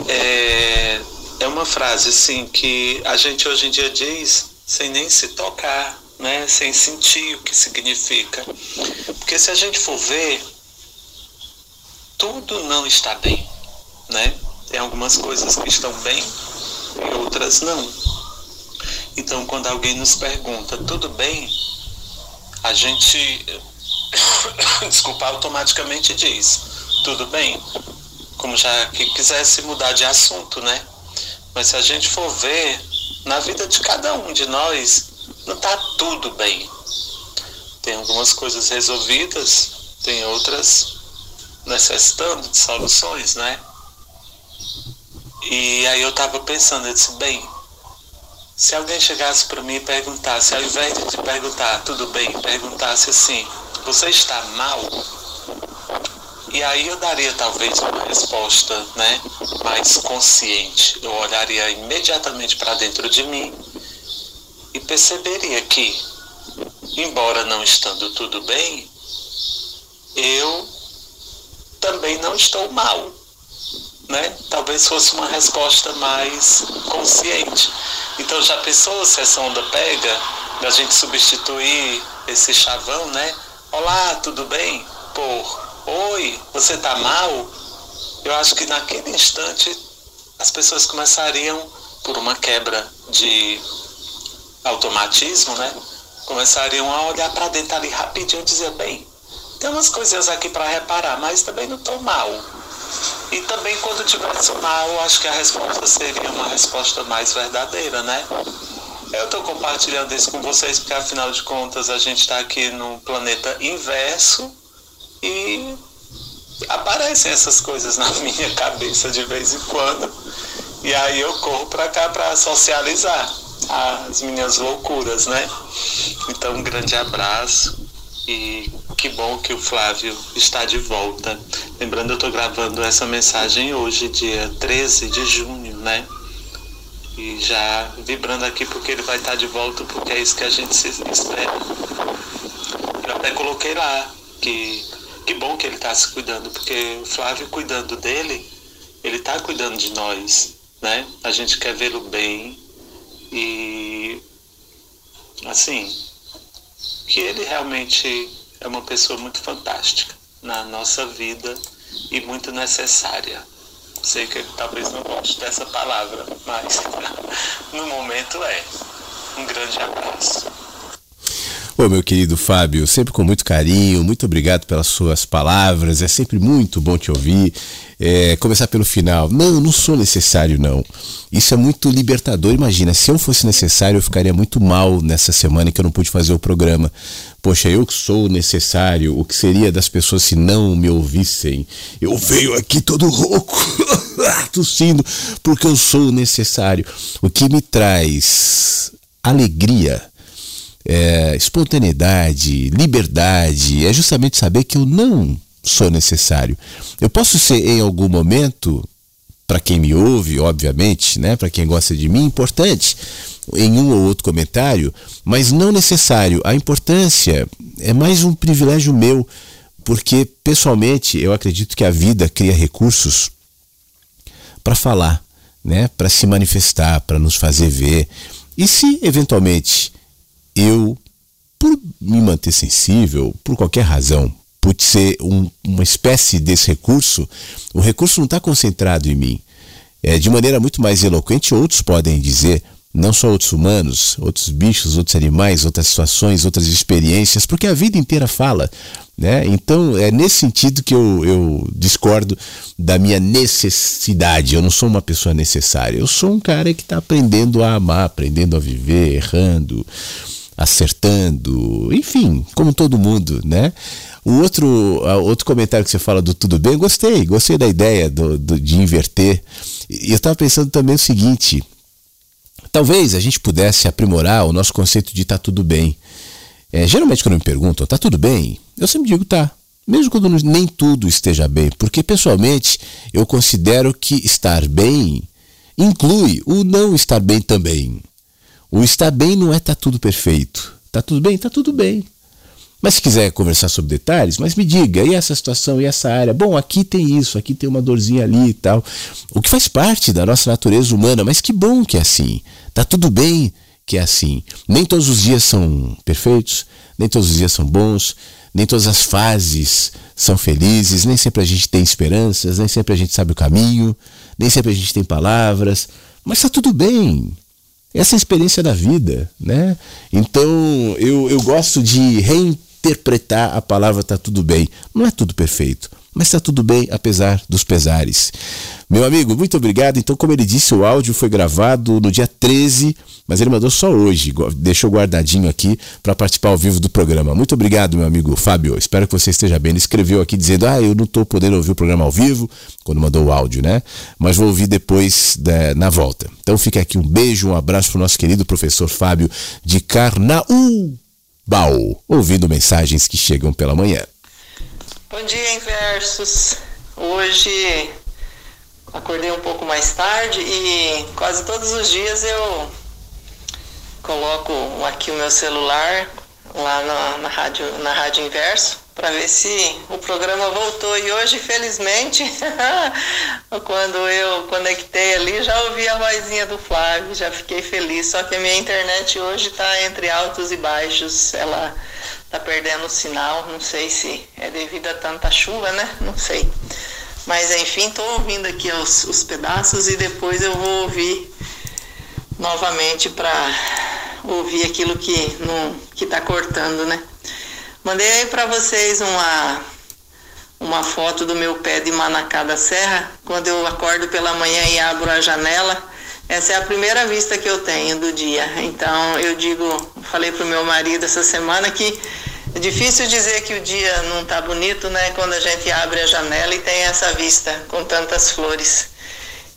É, é uma frase assim que a gente hoje em dia diz sem nem se tocar, né? Sem sentir o que significa. Porque se a gente for ver, tudo não está bem, né? Tem algumas coisas que estão bem e outras não. Então, quando alguém nos pergunta, tudo bem? A gente, (coughs) desculpa, automaticamente diz, tudo bem, como já que quisesse mudar de assunto, né? Mas se a gente for ver, na vida de cada um de nós, não está tudo bem. Tem algumas coisas resolvidas, tem outras necessitando de soluções, né? E aí eu estava pensando, eu disse, bem, se alguém chegasse para mim e perguntasse, ao invés de perguntar tudo bem, perguntasse assim, você está mal? E aí eu daria talvez uma resposta né, mais consciente. Eu olharia imediatamente para dentro de mim e perceberia que, embora não estando tudo bem, eu também não estou mal. Né? Talvez fosse uma resposta mais consciente. Então já pensou se essa onda pega, da gente substituir esse chavão, né? Olá, tudo bem? Por oi, você tá mal? Eu acho que naquele instante as pessoas começariam, por uma quebra de automatismo, né? Começariam a olhar para dentro ali rapidinho e dizer, bem, tem umas coisinhas aqui para reparar, mas também não estou mal. E também quando tivesse mal, acho que a resposta seria uma resposta mais verdadeira, né? Eu estou compartilhando isso com vocês porque afinal de contas a gente está aqui no planeta inverso e aparecem essas coisas na (laughs) minha cabeça de vez em quando. E aí eu corro para cá para socializar as minhas loucuras, né? Então, um grande abraço e que bom que o Flávio está de volta. Lembrando, eu estou gravando essa mensagem hoje, dia 13 de junho, né? E já vibrando aqui porque ele vai estar de volta, porque é isso que a gente se espera. Eu até coloquei lá que que bom que ele está se cuidando, porque o Flávio cuidando dele, ele está cuidando de nós, né? A gente quer vê-lo bem e assim que ele realmente é uma pessoa muito fantástica na nossa vida e muito necessária. Sei que ele talvez não goste dessa palavra, mas (laughs) no momento é. Um grande abraço. Ô, meu querido Fábio, sempre com muito carinho, muito obrigado pelas suas palavras, é sempre muito bom te ouvir. É, começar pelo final. Não, não sou necessário, não. Isso é muito libertador. Imagina, se eu fosse necessário, eu ficaria muito mal nessa semana que eu não pude fazer o programa. Poxa, eu que sou necessário, o que seria das pessoas se não me ouvissem? Eu venho aqui todo rouco, (laughs) tossindo, porque eu sou necessário. O que me traz alegria é, espontaneidade, liberdade, é justamente saber que eu não sou necessário. Eu posso ser em algum momento, para quem me ouve, obviamente, né, para quem gosta de mim, importante em um ou outro comentário, mas não necessário. A importância é mais um privilégio meu, porque pessoalmente eu acredito que a vida cria recursos para falar, né, para se manifestar, para nos fazer ver. E se eventualmente eu, por me manter sensível, por qualquer razão, por ser um, uma espécie desse recurso, o recurso não está concentrado em mim. É, de maneira muito mais eloquente, outros podem dizer, não só outros humanos, outros bichos, outros animais, outras situações, outras experiências, porque a vida inteira fala. Né? Então é nesse sentido que eu, eu discordo da minha necessidade. Eu não sou uma pessoa necessária. Eu sou um cara que está aprendendo a amar, aprendendo a viver, errando, acertando, enfim, como todo mundo, né? O outro, outro comentário que você fala do tudo bem, gostei, gostei da ideia do, do de inverter. E eu estava pensando também o seguinte: talvez a gente pudesse aprimorar o nosso conceito de tá tudo bem. É, geralmente, quando me perguntam, tá tudo bem? Eu sempre digo tá. Mesmo quando nem tudo esteja bem, porque pessoalmente eu considero que estar bem inclui o não estar bem também. O estar bem não é estar tá tudo perfeito. Tá tudo bem? Tá tudo bem. Mas se quiser conversar sobre detalhes, mas me diga, e essa situação, e essa área? Bom, aqui tem isso, aqui tem uma dorzinha ali e tal. O que faz parte da nossa natureza humana, mas que bom que é assim. Tá tudo bem que é assim. Nem todos os dias são perfeitos, nem todos os dias são bons, nem todas as fases são felizes, nem sempre a gente tem esperanças, nem sempre a gente sabe o caminho, nem sempre a gente tem palavras, mas tá tudo bem essa é experiência da vida, né? Então eu, eu gosto de reinterpretar a palavra tá tudo bem. Não é tudo perfeito, mas está tudo bem apesar dos pesares. Meu amigo, muito obrigado. Então, como ele disse, o áudio foi gravado no dia 13, mas ele mandou só hoje, deixou guardadinho aqui para participar ao vivo do programa. Muito obrigado, meu amigo Fábio. Espero que você esteja bem. Ele escreveu aqui dizendo: Ah, eu não estou podendo ouvir o programa ao vivo, quando mandou o áudio, né? Mas vou ouvir depois da, na volta. Então, fica aqui um beijo, um abraço para o nosso querido professor Fábio de Carnaúbal, ouvindo mensagens que chegam pela manhã. Bom dia, Inversos. Hoje acordei um pouco mais tarde e quase todos os dias eu coloco aqui o meu celular lá na, na rádio, na rádio inverso para ver se o programa voltou. E hoje felizmente (laughs) quando eu conectei ali já ouvi a vozinha do Flávio já fiquei feliz. Só que a minha internet hoje está entre altos e baixos. Ela está perdendo o sinal não sei se é devido a tanta chuva né não sei mas enfim, estou ouvindo aqui os, os pedaços e depois eu vou ouvir novamente para ouvir aquilo que não que está cortando, né? Mandei aí para vocês uma uma foto do meu pé de Manacá da Serra. Quando eu acordo pela manhã e abro a janela, essa é a primeira vista que eu tenho do dia. Então eu digo, falei para o meu marido essa semana que é difícil dizer que o dia não está bonito, né? Quando a gente abre a janela e tem essa vista com tantas flores.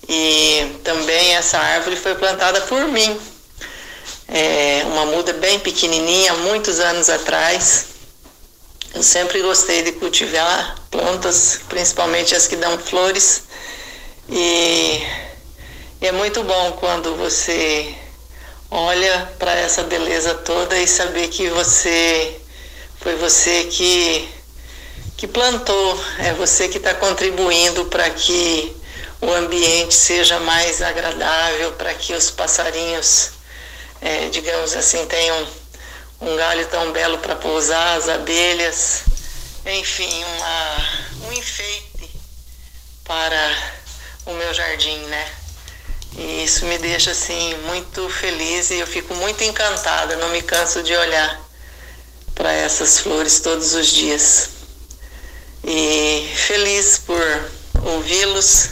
E também essa árvore foi plantada por mim. É uma muda bem pequenininha, muitos anos atrás. Eu sempre gostei de cultivar plantas, principalmente as que dão flores. E, e é muito bom quando você olha para essa beleza toda e saber que você foi você que que plantou, é você que está contribuindo para que o ambiente seja mais agradável, para que os passarinhos, é, digamos assim, tenham um galho tão belo para pousar, as abelhas, enfim, uma, um enfeite para o meu jardim, né? E isso me deixa assim muito feliz e eu fico muito encantada, não me canso de olhar para essas flores todos os dias. E feliz por ouvi-los,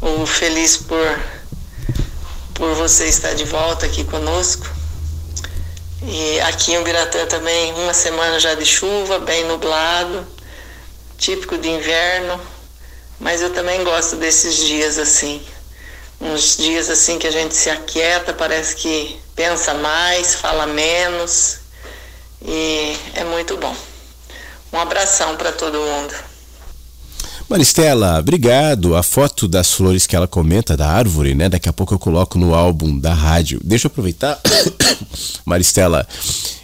ou feliz por, por você estar de volta aqui conosco. E aqui em Ubiratã também, uma semana já de chuva, bem nublado, típico de inverno, mas eu também gosto desses dias assim. Uns dias assim que a gente se aquieta, parece que pensa mais, fala menos e é muito bom. Um abração para todo mundo. Maristela, obrigado. A foto das flores que ela comenta da árvore, né? Daqui a pouco eu coloco no álbum da rádio. Deixa eu aproveitar, (coughs) Maristela,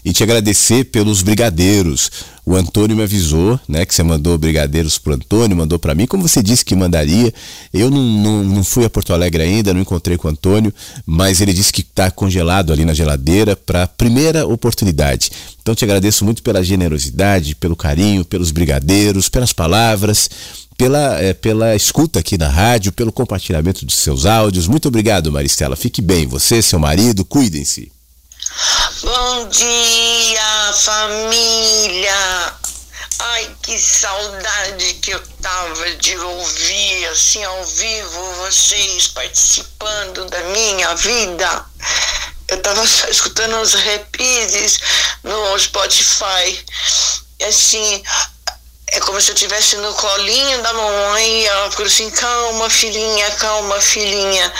e te agradecer pelos brigadeiros. O Antônio me avisou, né, que você mandou brigadeiros pro Antônio, mandou para mim, como você disse que mandaria. Eu não, não, não, fui a Porto Alegre ainda, não encontrei com o Antônio, mas ele disse que está congelado ali na geladeira para primeira oportunidade. Então te agradeço muito pela generosidade, pelo carinho, pelos brigadeiros, pelas palavras pela, é, pela escuta aqui na rádio, pelo compartilhamento dos seus áudios. Muito obrigado, Maristela. Fique bem, você, seu marido, cuidem-se. Bom dia, família. Ai, que saudade que eu tava de ouvir assim ao vivo vocês participando da minha vida. Eu tava só escutando os reprises no Spotify. E assim, é como se eu estivesse no colinho da mamãe e ela falou assim: calma, filhinha, calma, filhinha.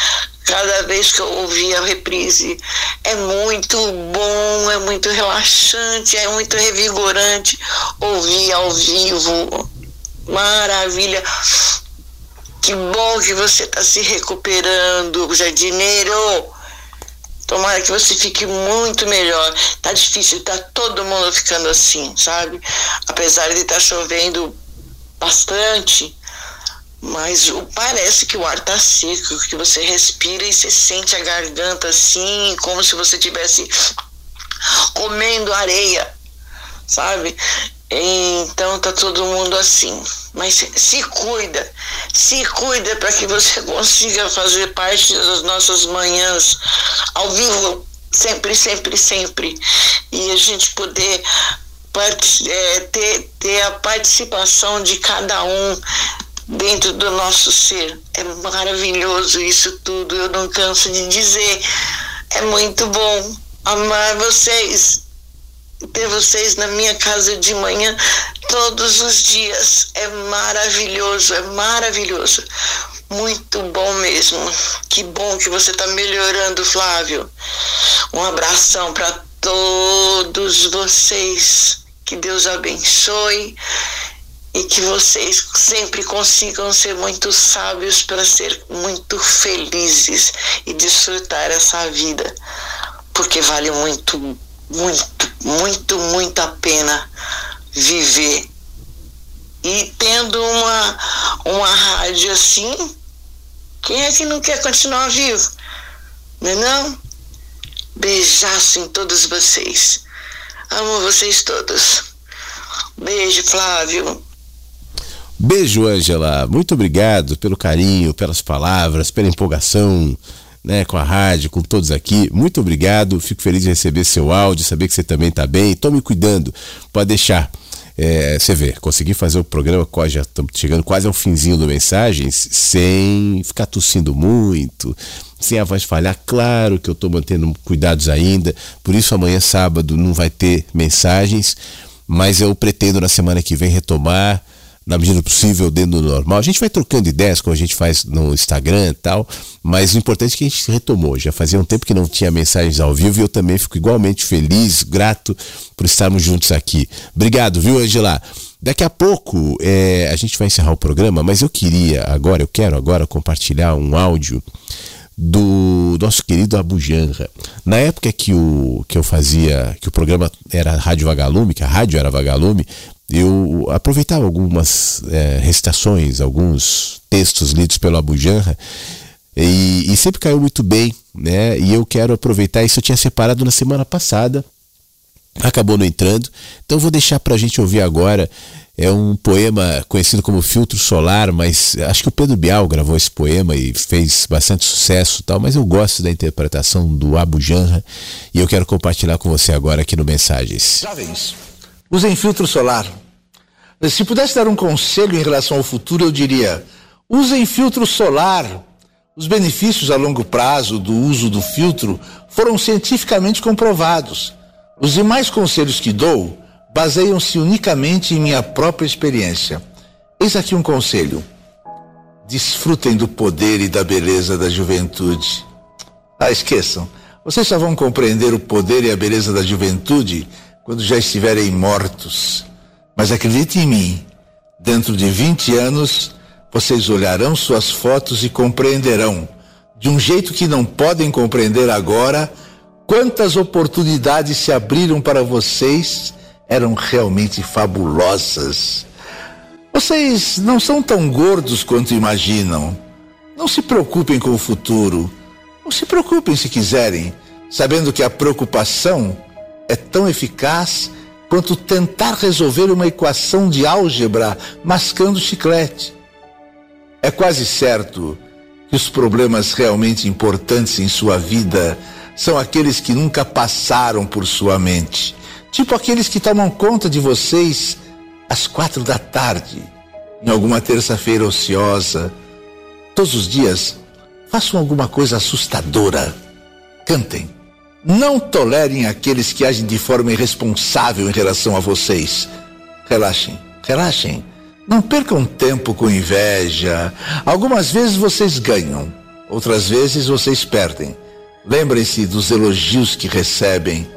Cada vez que eu ouvi a reprise, é muito bom, é muito relaxante, é muito revigorante ouvir ao vivo. Maravilha. Que bom que você está se recuperando, jardineiro. Tomara que você fique muito melhor. Tá difícil, tá todo mundo ficando assim, sabe? Apesar de estar tá chovendo bastante, mas parece que o ar tá seco, que você respira e você sente a garganta assim, como se você tivesse comendo areia, sabe? Então tá todo mundo assim. Mas se cuida, se cuida para que você (laughs) consiga fazer parte das nossas manhãs ao vivo, sempre, sempre, sempre. E a gente poder é, ter, ter a participação de cada um dentro do nosso ser. É maravilhoso isso tudo, eu não canso de dizer. É muito bom amar vocês ter vocês na minha casa de manhã todos os dias. É maravilhoso, é maravilhoso. Muito bom mesmo. Que bom que você está melhorando, Flávio. Um abração para todos vocês. Que Deus abençoe e que vocês sempre consigam ser muito sábios para ser muito felizes e desfrutar essa vida, porque vale muito muito, muito, muito a pena viver. E tendo uma, uma rádio assim, quem é que não quer continuar vivo? Não é não? Beijaço em todos vocês. Amo vocês todos. Beijo, Flávio. Beijo, Ângela. Muito obrigado pelo carinho, pelas palavras, pela empolgação né, com a rádio, com todos aqui. Muito obrigado, fico feliz de receber seu áudio, saber que você também está bem. Tome cuidando, pode deixar. É, você vê, consegui fazer o programa, quase, já estamos chegando quase ao finzinho do Mensagens, sem ficar tossindo muito, sem a voz falhar. Claro que eu estou mantendo cuidados ainda, por isso amanhã, sábado, não vai ter mensagens, mas eu pretendo na semana que vem retomar na medida possível, dentro do normal. A gente vai trocando ideias, como a gente faz no Instagram e tal, mas o importante é que a gente retomou. Já fazia um tempo que não tinha mensagens ao vivo e eu também fico igualmente feliz, grato por estarmos juntos aqui. Obrigado, viu, Angela? Daqui a pouco é, a gente vai encerrar o programa, mas eu queria agora, eu quero agora compartilhar um áudio do nosso querido Abu Janra. Na época que, o, que eu fazia, que o programa era Rádio Vagalume, que a rádio era Vagalume, eu aproveitava algumas é, recitações, alguns textos lidos pelo Abu Janra, e, e, sempre caiu muito bem, né? E eu quero aproveitar isso, eu tinha separado na semana passada, acabou não entrando, então vou deixar para a gente ouvir agora. É um poema conhecido como Filtro Solar, mas acho que o Pedro Bial gravou esse poema e fez bastante sucesso, tal. Mas eu gosto da interpretação do Abu Janra e eu quero compartilhar com você agora aqui no Mensagens. Jovens, usem filtro solar. Se pudesse dar um conselho em relação ao futuro, eu diria: usem filtro solar. Os benefícios a longo prazo do uso do filtro foram cientificamente comprovados. Os demais conselhos que dou baseiam-se unicamente em minha própria experiência. Eis aqui um conselho: desfrutem do poder e da beleza da juventude. Ah, esqueçam, vocês só vão compreender o poder e a beleza da juventude quando já estiverem mortos. Mas acredite em mim, dentro de 20 anos, vocês olharão suas fotos e compreenderão, de um jeito que não podem compreender agora, quantas oportunidades se abriram para vocês eram realmente fabulosas. Vocês não são tão gordos quanto imaginam. Não se preocupem com o futuro. Não se preocupem se quiserem, sabendo que a preocupação é tão eficaz quanto tentar resolver uma equação de álgebra mascando chiclete. É quase certo que os problemas realmente importantes em sua vida são aqueles que nunca passaram por sua mente, tipo aqueles que tomam conta de vocês às quatro da tarde, em alguma terça-feira ociosa. Todos os dias, façam alguma coisa assustadora. Cantem não tolerem aqueles que agem de forma irresponsável em relação a vocês. Relaxem, relaxem. Não percam tempo com inveja. Algumas vezes vocês ganham, outras vezes vocês perdem. Lembrem-se dos elogios que recebem.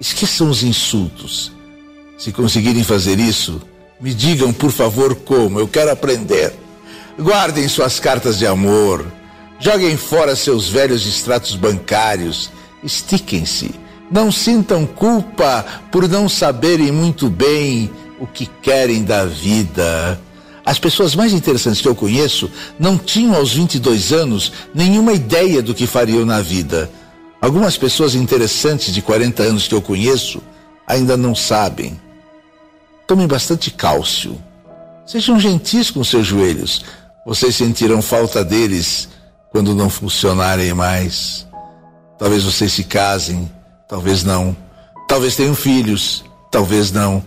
Esqueçam os insultos. Se conseguirem fazer isso, me digam, por favor, como. Eu quero aprender. Guardem suas cartas de amor. Joguem fora seus velhos extratos bancários estiquem-se. Não sintam culpa por não saberem muito bem o que querem da vida. As pessoas mais interessantes que eu conheço não tinham aos 22 anos nenhuma ideia do que fariam na vida. Algumas pessoas interessantes de 40 anos que eu conheço ainda não sabem. Tomem bastante cálcio. Sejam gentis com seus joelhos. Vocês sentirão falta deles quando não funcionarem mais. Talvez vocês se casem, talvez não. Talvez tenham filhos, talvez não.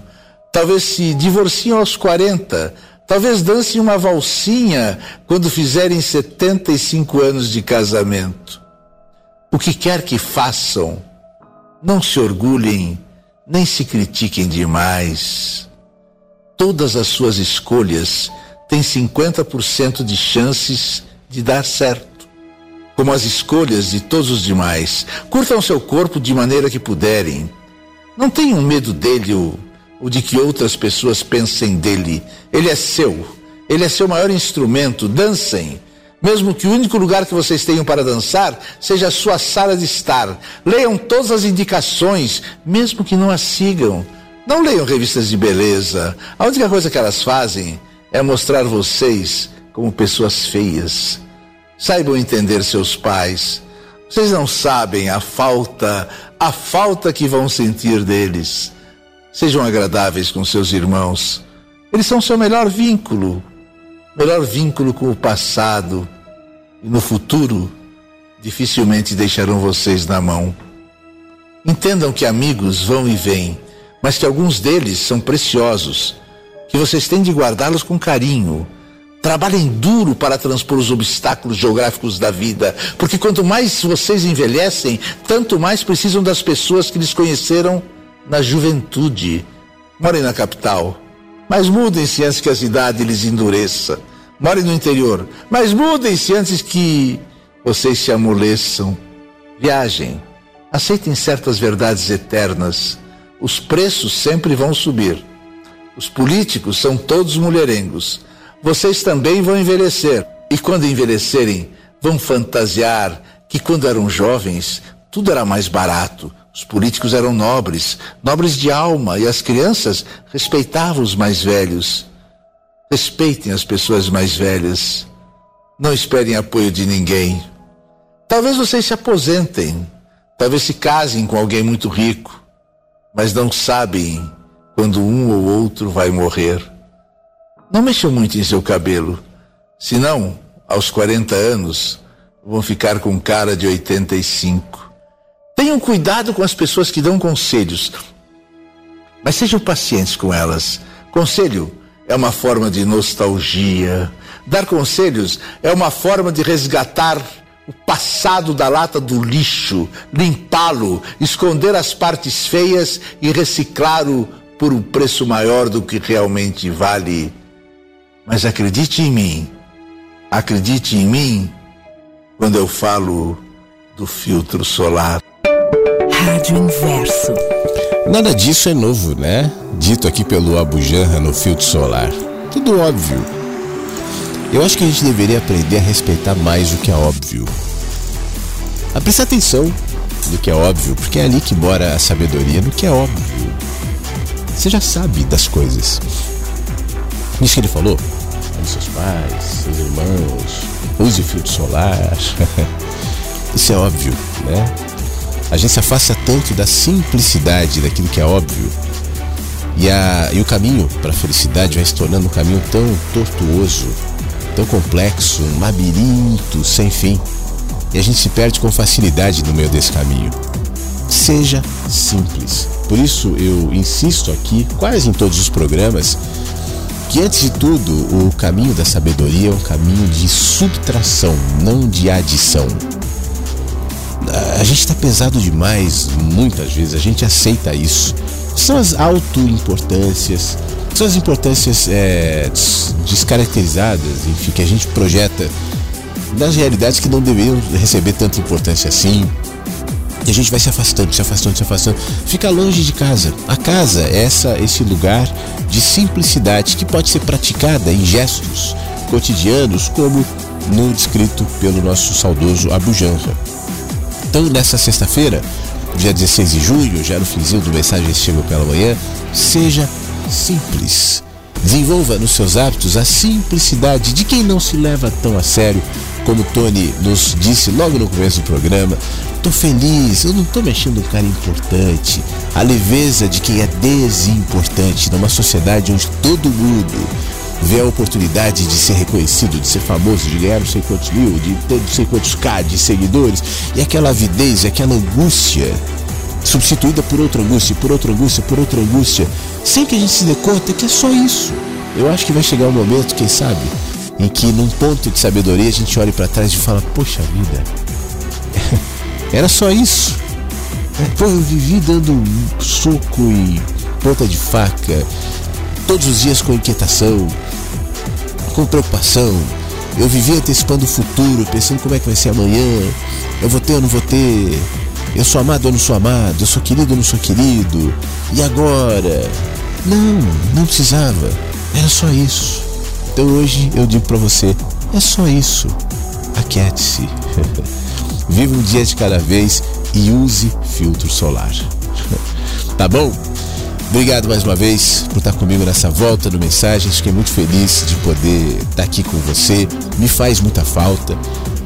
Talvez se divorciem aos 40, talvez dancem uma valsinha quando fizerem 75 anos de casamento. O que quer que façam, não se orgulhem, nem se critiquem demais. Todas as suas escolhas têm 50% de chances de dar certo como as escolhas de todos os demais. Curtam seu corpo de maneira que puderem. Não tenham medo dele ou, ou de que outras pessoas pensem dele. Ele é seu. Ele é seu maior instrumento. Dancem. Mesmo que o único lugar que vocês tenham para dançar seja a sua sala de estar. Leiam todas as indicações, mesmo que não as sigam. Não leiam revistas de beleza. A única coisa que elas fazem é mostrar vocês como pessoas feias. Saibam entender seus pais. Vocês não sabem a falta, a falta que vão sentir deles. Sejam agradáveis com seus irmãos. Eles são seu melhor vínculo, melhor vínculo com o passado. E no futuro, dificilmente deixarão vocês na mão. Entendam que amigos vão e vêm, mas que alguns deles são preciosos, que vocês têm de guardá-los com carinho. Trabalhem duro para transpor os obstáculos geográficos da vida, porque quanto mais vocês envelhecem, tanto mais precisam das pessoas que lhes conheceram na juventude. Morem na capital, mas mudem-se antes que a cidade lhes endureça. Morem no interior, mas mudem-se antes que vocês se amoleçam. Viajem, aceitem certas verdades eternas. Os preços sempre vão subir. Os políticos são todos mulherengos. Vocês também vão envelhecer. E quando envelhecerem, vão fantasiar que quando eram jovens, tudo era mais barato. Os políticos eram nobres, nobres de alma, e as crianças respeitavam os mais velhos. Respeitem as pessoas mais velhas. Não esperem apoio de ninguém. Talvez vocês se aposentem, talvez se casem com alguém muito rico, mas não sabem quando um ou outro vai morrer. Não mexam muito em seu cabelo, senão, aos 40 anos, vão ficar com cara de 85. Tenham cuidado com as pessoas que dão conselhos, mas sejam pacientes com elas. Conselho é uma forma de nostalgia. Dar conselhos é uma forma de resgatar o passado da lata do lixo, limpá-lo, esconder as partes feias e reciclá-lo por um preço maior do que realmente vale. Mas acredite em mim, acredite em mim quando eu falo do filtro solar. Rádio Inverso. Nada disso é novo, né? Dito aqui pelo Abu Janra no filtro solar. Tudo óbvio. Eu acho que a gente deveria aprender a respeitar mais o que é óbvio. A prestar atenção no que é óbvio, porque é ali que mora a sabedoria no que é óbvio. Você já sabe das coisas. Isso que ele falou, ame seus pais, seus irmãos, use filtro solar. (laughs) Isso é óbvio, né? A gente se afasta tanto da simplicidade daquilo que é óbvio. E, a, e o caminho para a felicidade vai se tornando um caminho tão tortuoso, tão complexo, um labirinto sem fim. E a gente se perde com facilidade no meio desse caminho. Seja simples. Por isso eu insisto aqui, quase em todos os programas, que antes de tudo, o caminho da sabedoria é um caminho de subtração, não de adição. A gente está pesado demais, muitas vezes, a gente aceita isso. São as autoimportâncias, são as importâncias é, descaracterizadas, enfim, que a gente projeta das realidades que não deveriam receber tanta importância assim. E a gente vai se afastando, se afastando, se afastando. Fica longe de casa. A casa é essa, esse lugar de simplicidade que pode ser praticada em gestos cotidianos, como no descrito pelo nosso saudoso Abu Janra. Então, nessa sexta-feira, dia 16 de junho, já no finzinho do Mensagem Chegou pela Manhã, seja simples. Desenvolva nos seus hábitos a simplicidade de quem não se leva tão a sério, como Tony nos disse logo no começo do programa. Tô feliz, eu não tô mexendo um cara importante. A leveza de quem é desimportante numa sociedade onde todo mundo vê a oportunidade de ser reconhecido, de ser famoso, de ganhar não sei quantos mil, de ter não sei quantos K de seguidores, e aquela avidez, aquela angústia substituída por outra angústia, por outra angústia, por outra angústia, sem que a gente se dê conta que é só isso. Eu acho que vai chegar um momento, quem sabe, em que num ponto de sabedoria a gente olha para trás e fala: Poxa vida, (laughs) era só isso. Pô, eu vivi dando soco e ponta de faca, todos os dias com inquietação, com preocupação. Eu vivi antecipando o futuro, pensando como é que vai ser amanhã. Eu vou ter ou não vou ter. Eu sou amado ou não sou amado. Eu sou querido ou não sou querido. E agora? Não, não precisava. Era só isso. Então hoje eu digo para você: é só isso. Aquiete-se. (laughs) Viva um dia de cada vez e use filtro solar. (laughs) tá bom? Obrigado mais uma vez por estar comigo nessa volta do Mensagens. Fiquei muito feliz de poder estar aqui com você. Me faz muita falta.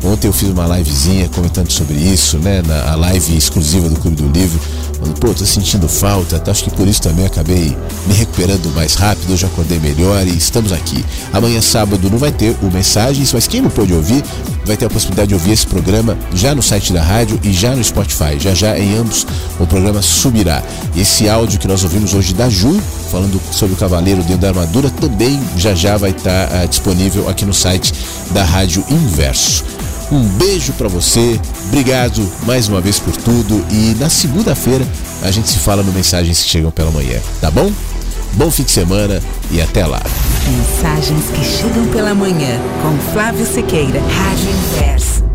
Ontem eu fiz uma livezinha comentando sobre isso, né? Na a live exclusiva do Clube do Livro, falando, pô, tô sentindo falta, tá? acho que por isso também acabei me recuperando mais rápido, já acordei melhor e estamos aqui. Amanhã, sábado, não vai ter o Mensagens, mas quem não pôde ouvir, vai ter a possibilidade de ouvir esse programa já no site da rádio e já no Spotify. Já já em ambos o programa subirá. Esse áudio que nós ouvimos hoje da Ju, falando sobre o Cavaleiro dentro da armadura, também já já vai estar uh, disponível aqui no site da Rádio Inverso. Um beijo para você, obrigado mais uma vez por tudo e na segunda-feira a gente se fala no Mensagens que Chegam pela Manhã, tá bom? Bom fim de semana e até lá. Mensagens que chegam pela manhã com Flávio Sequeira, Rádio Inverso.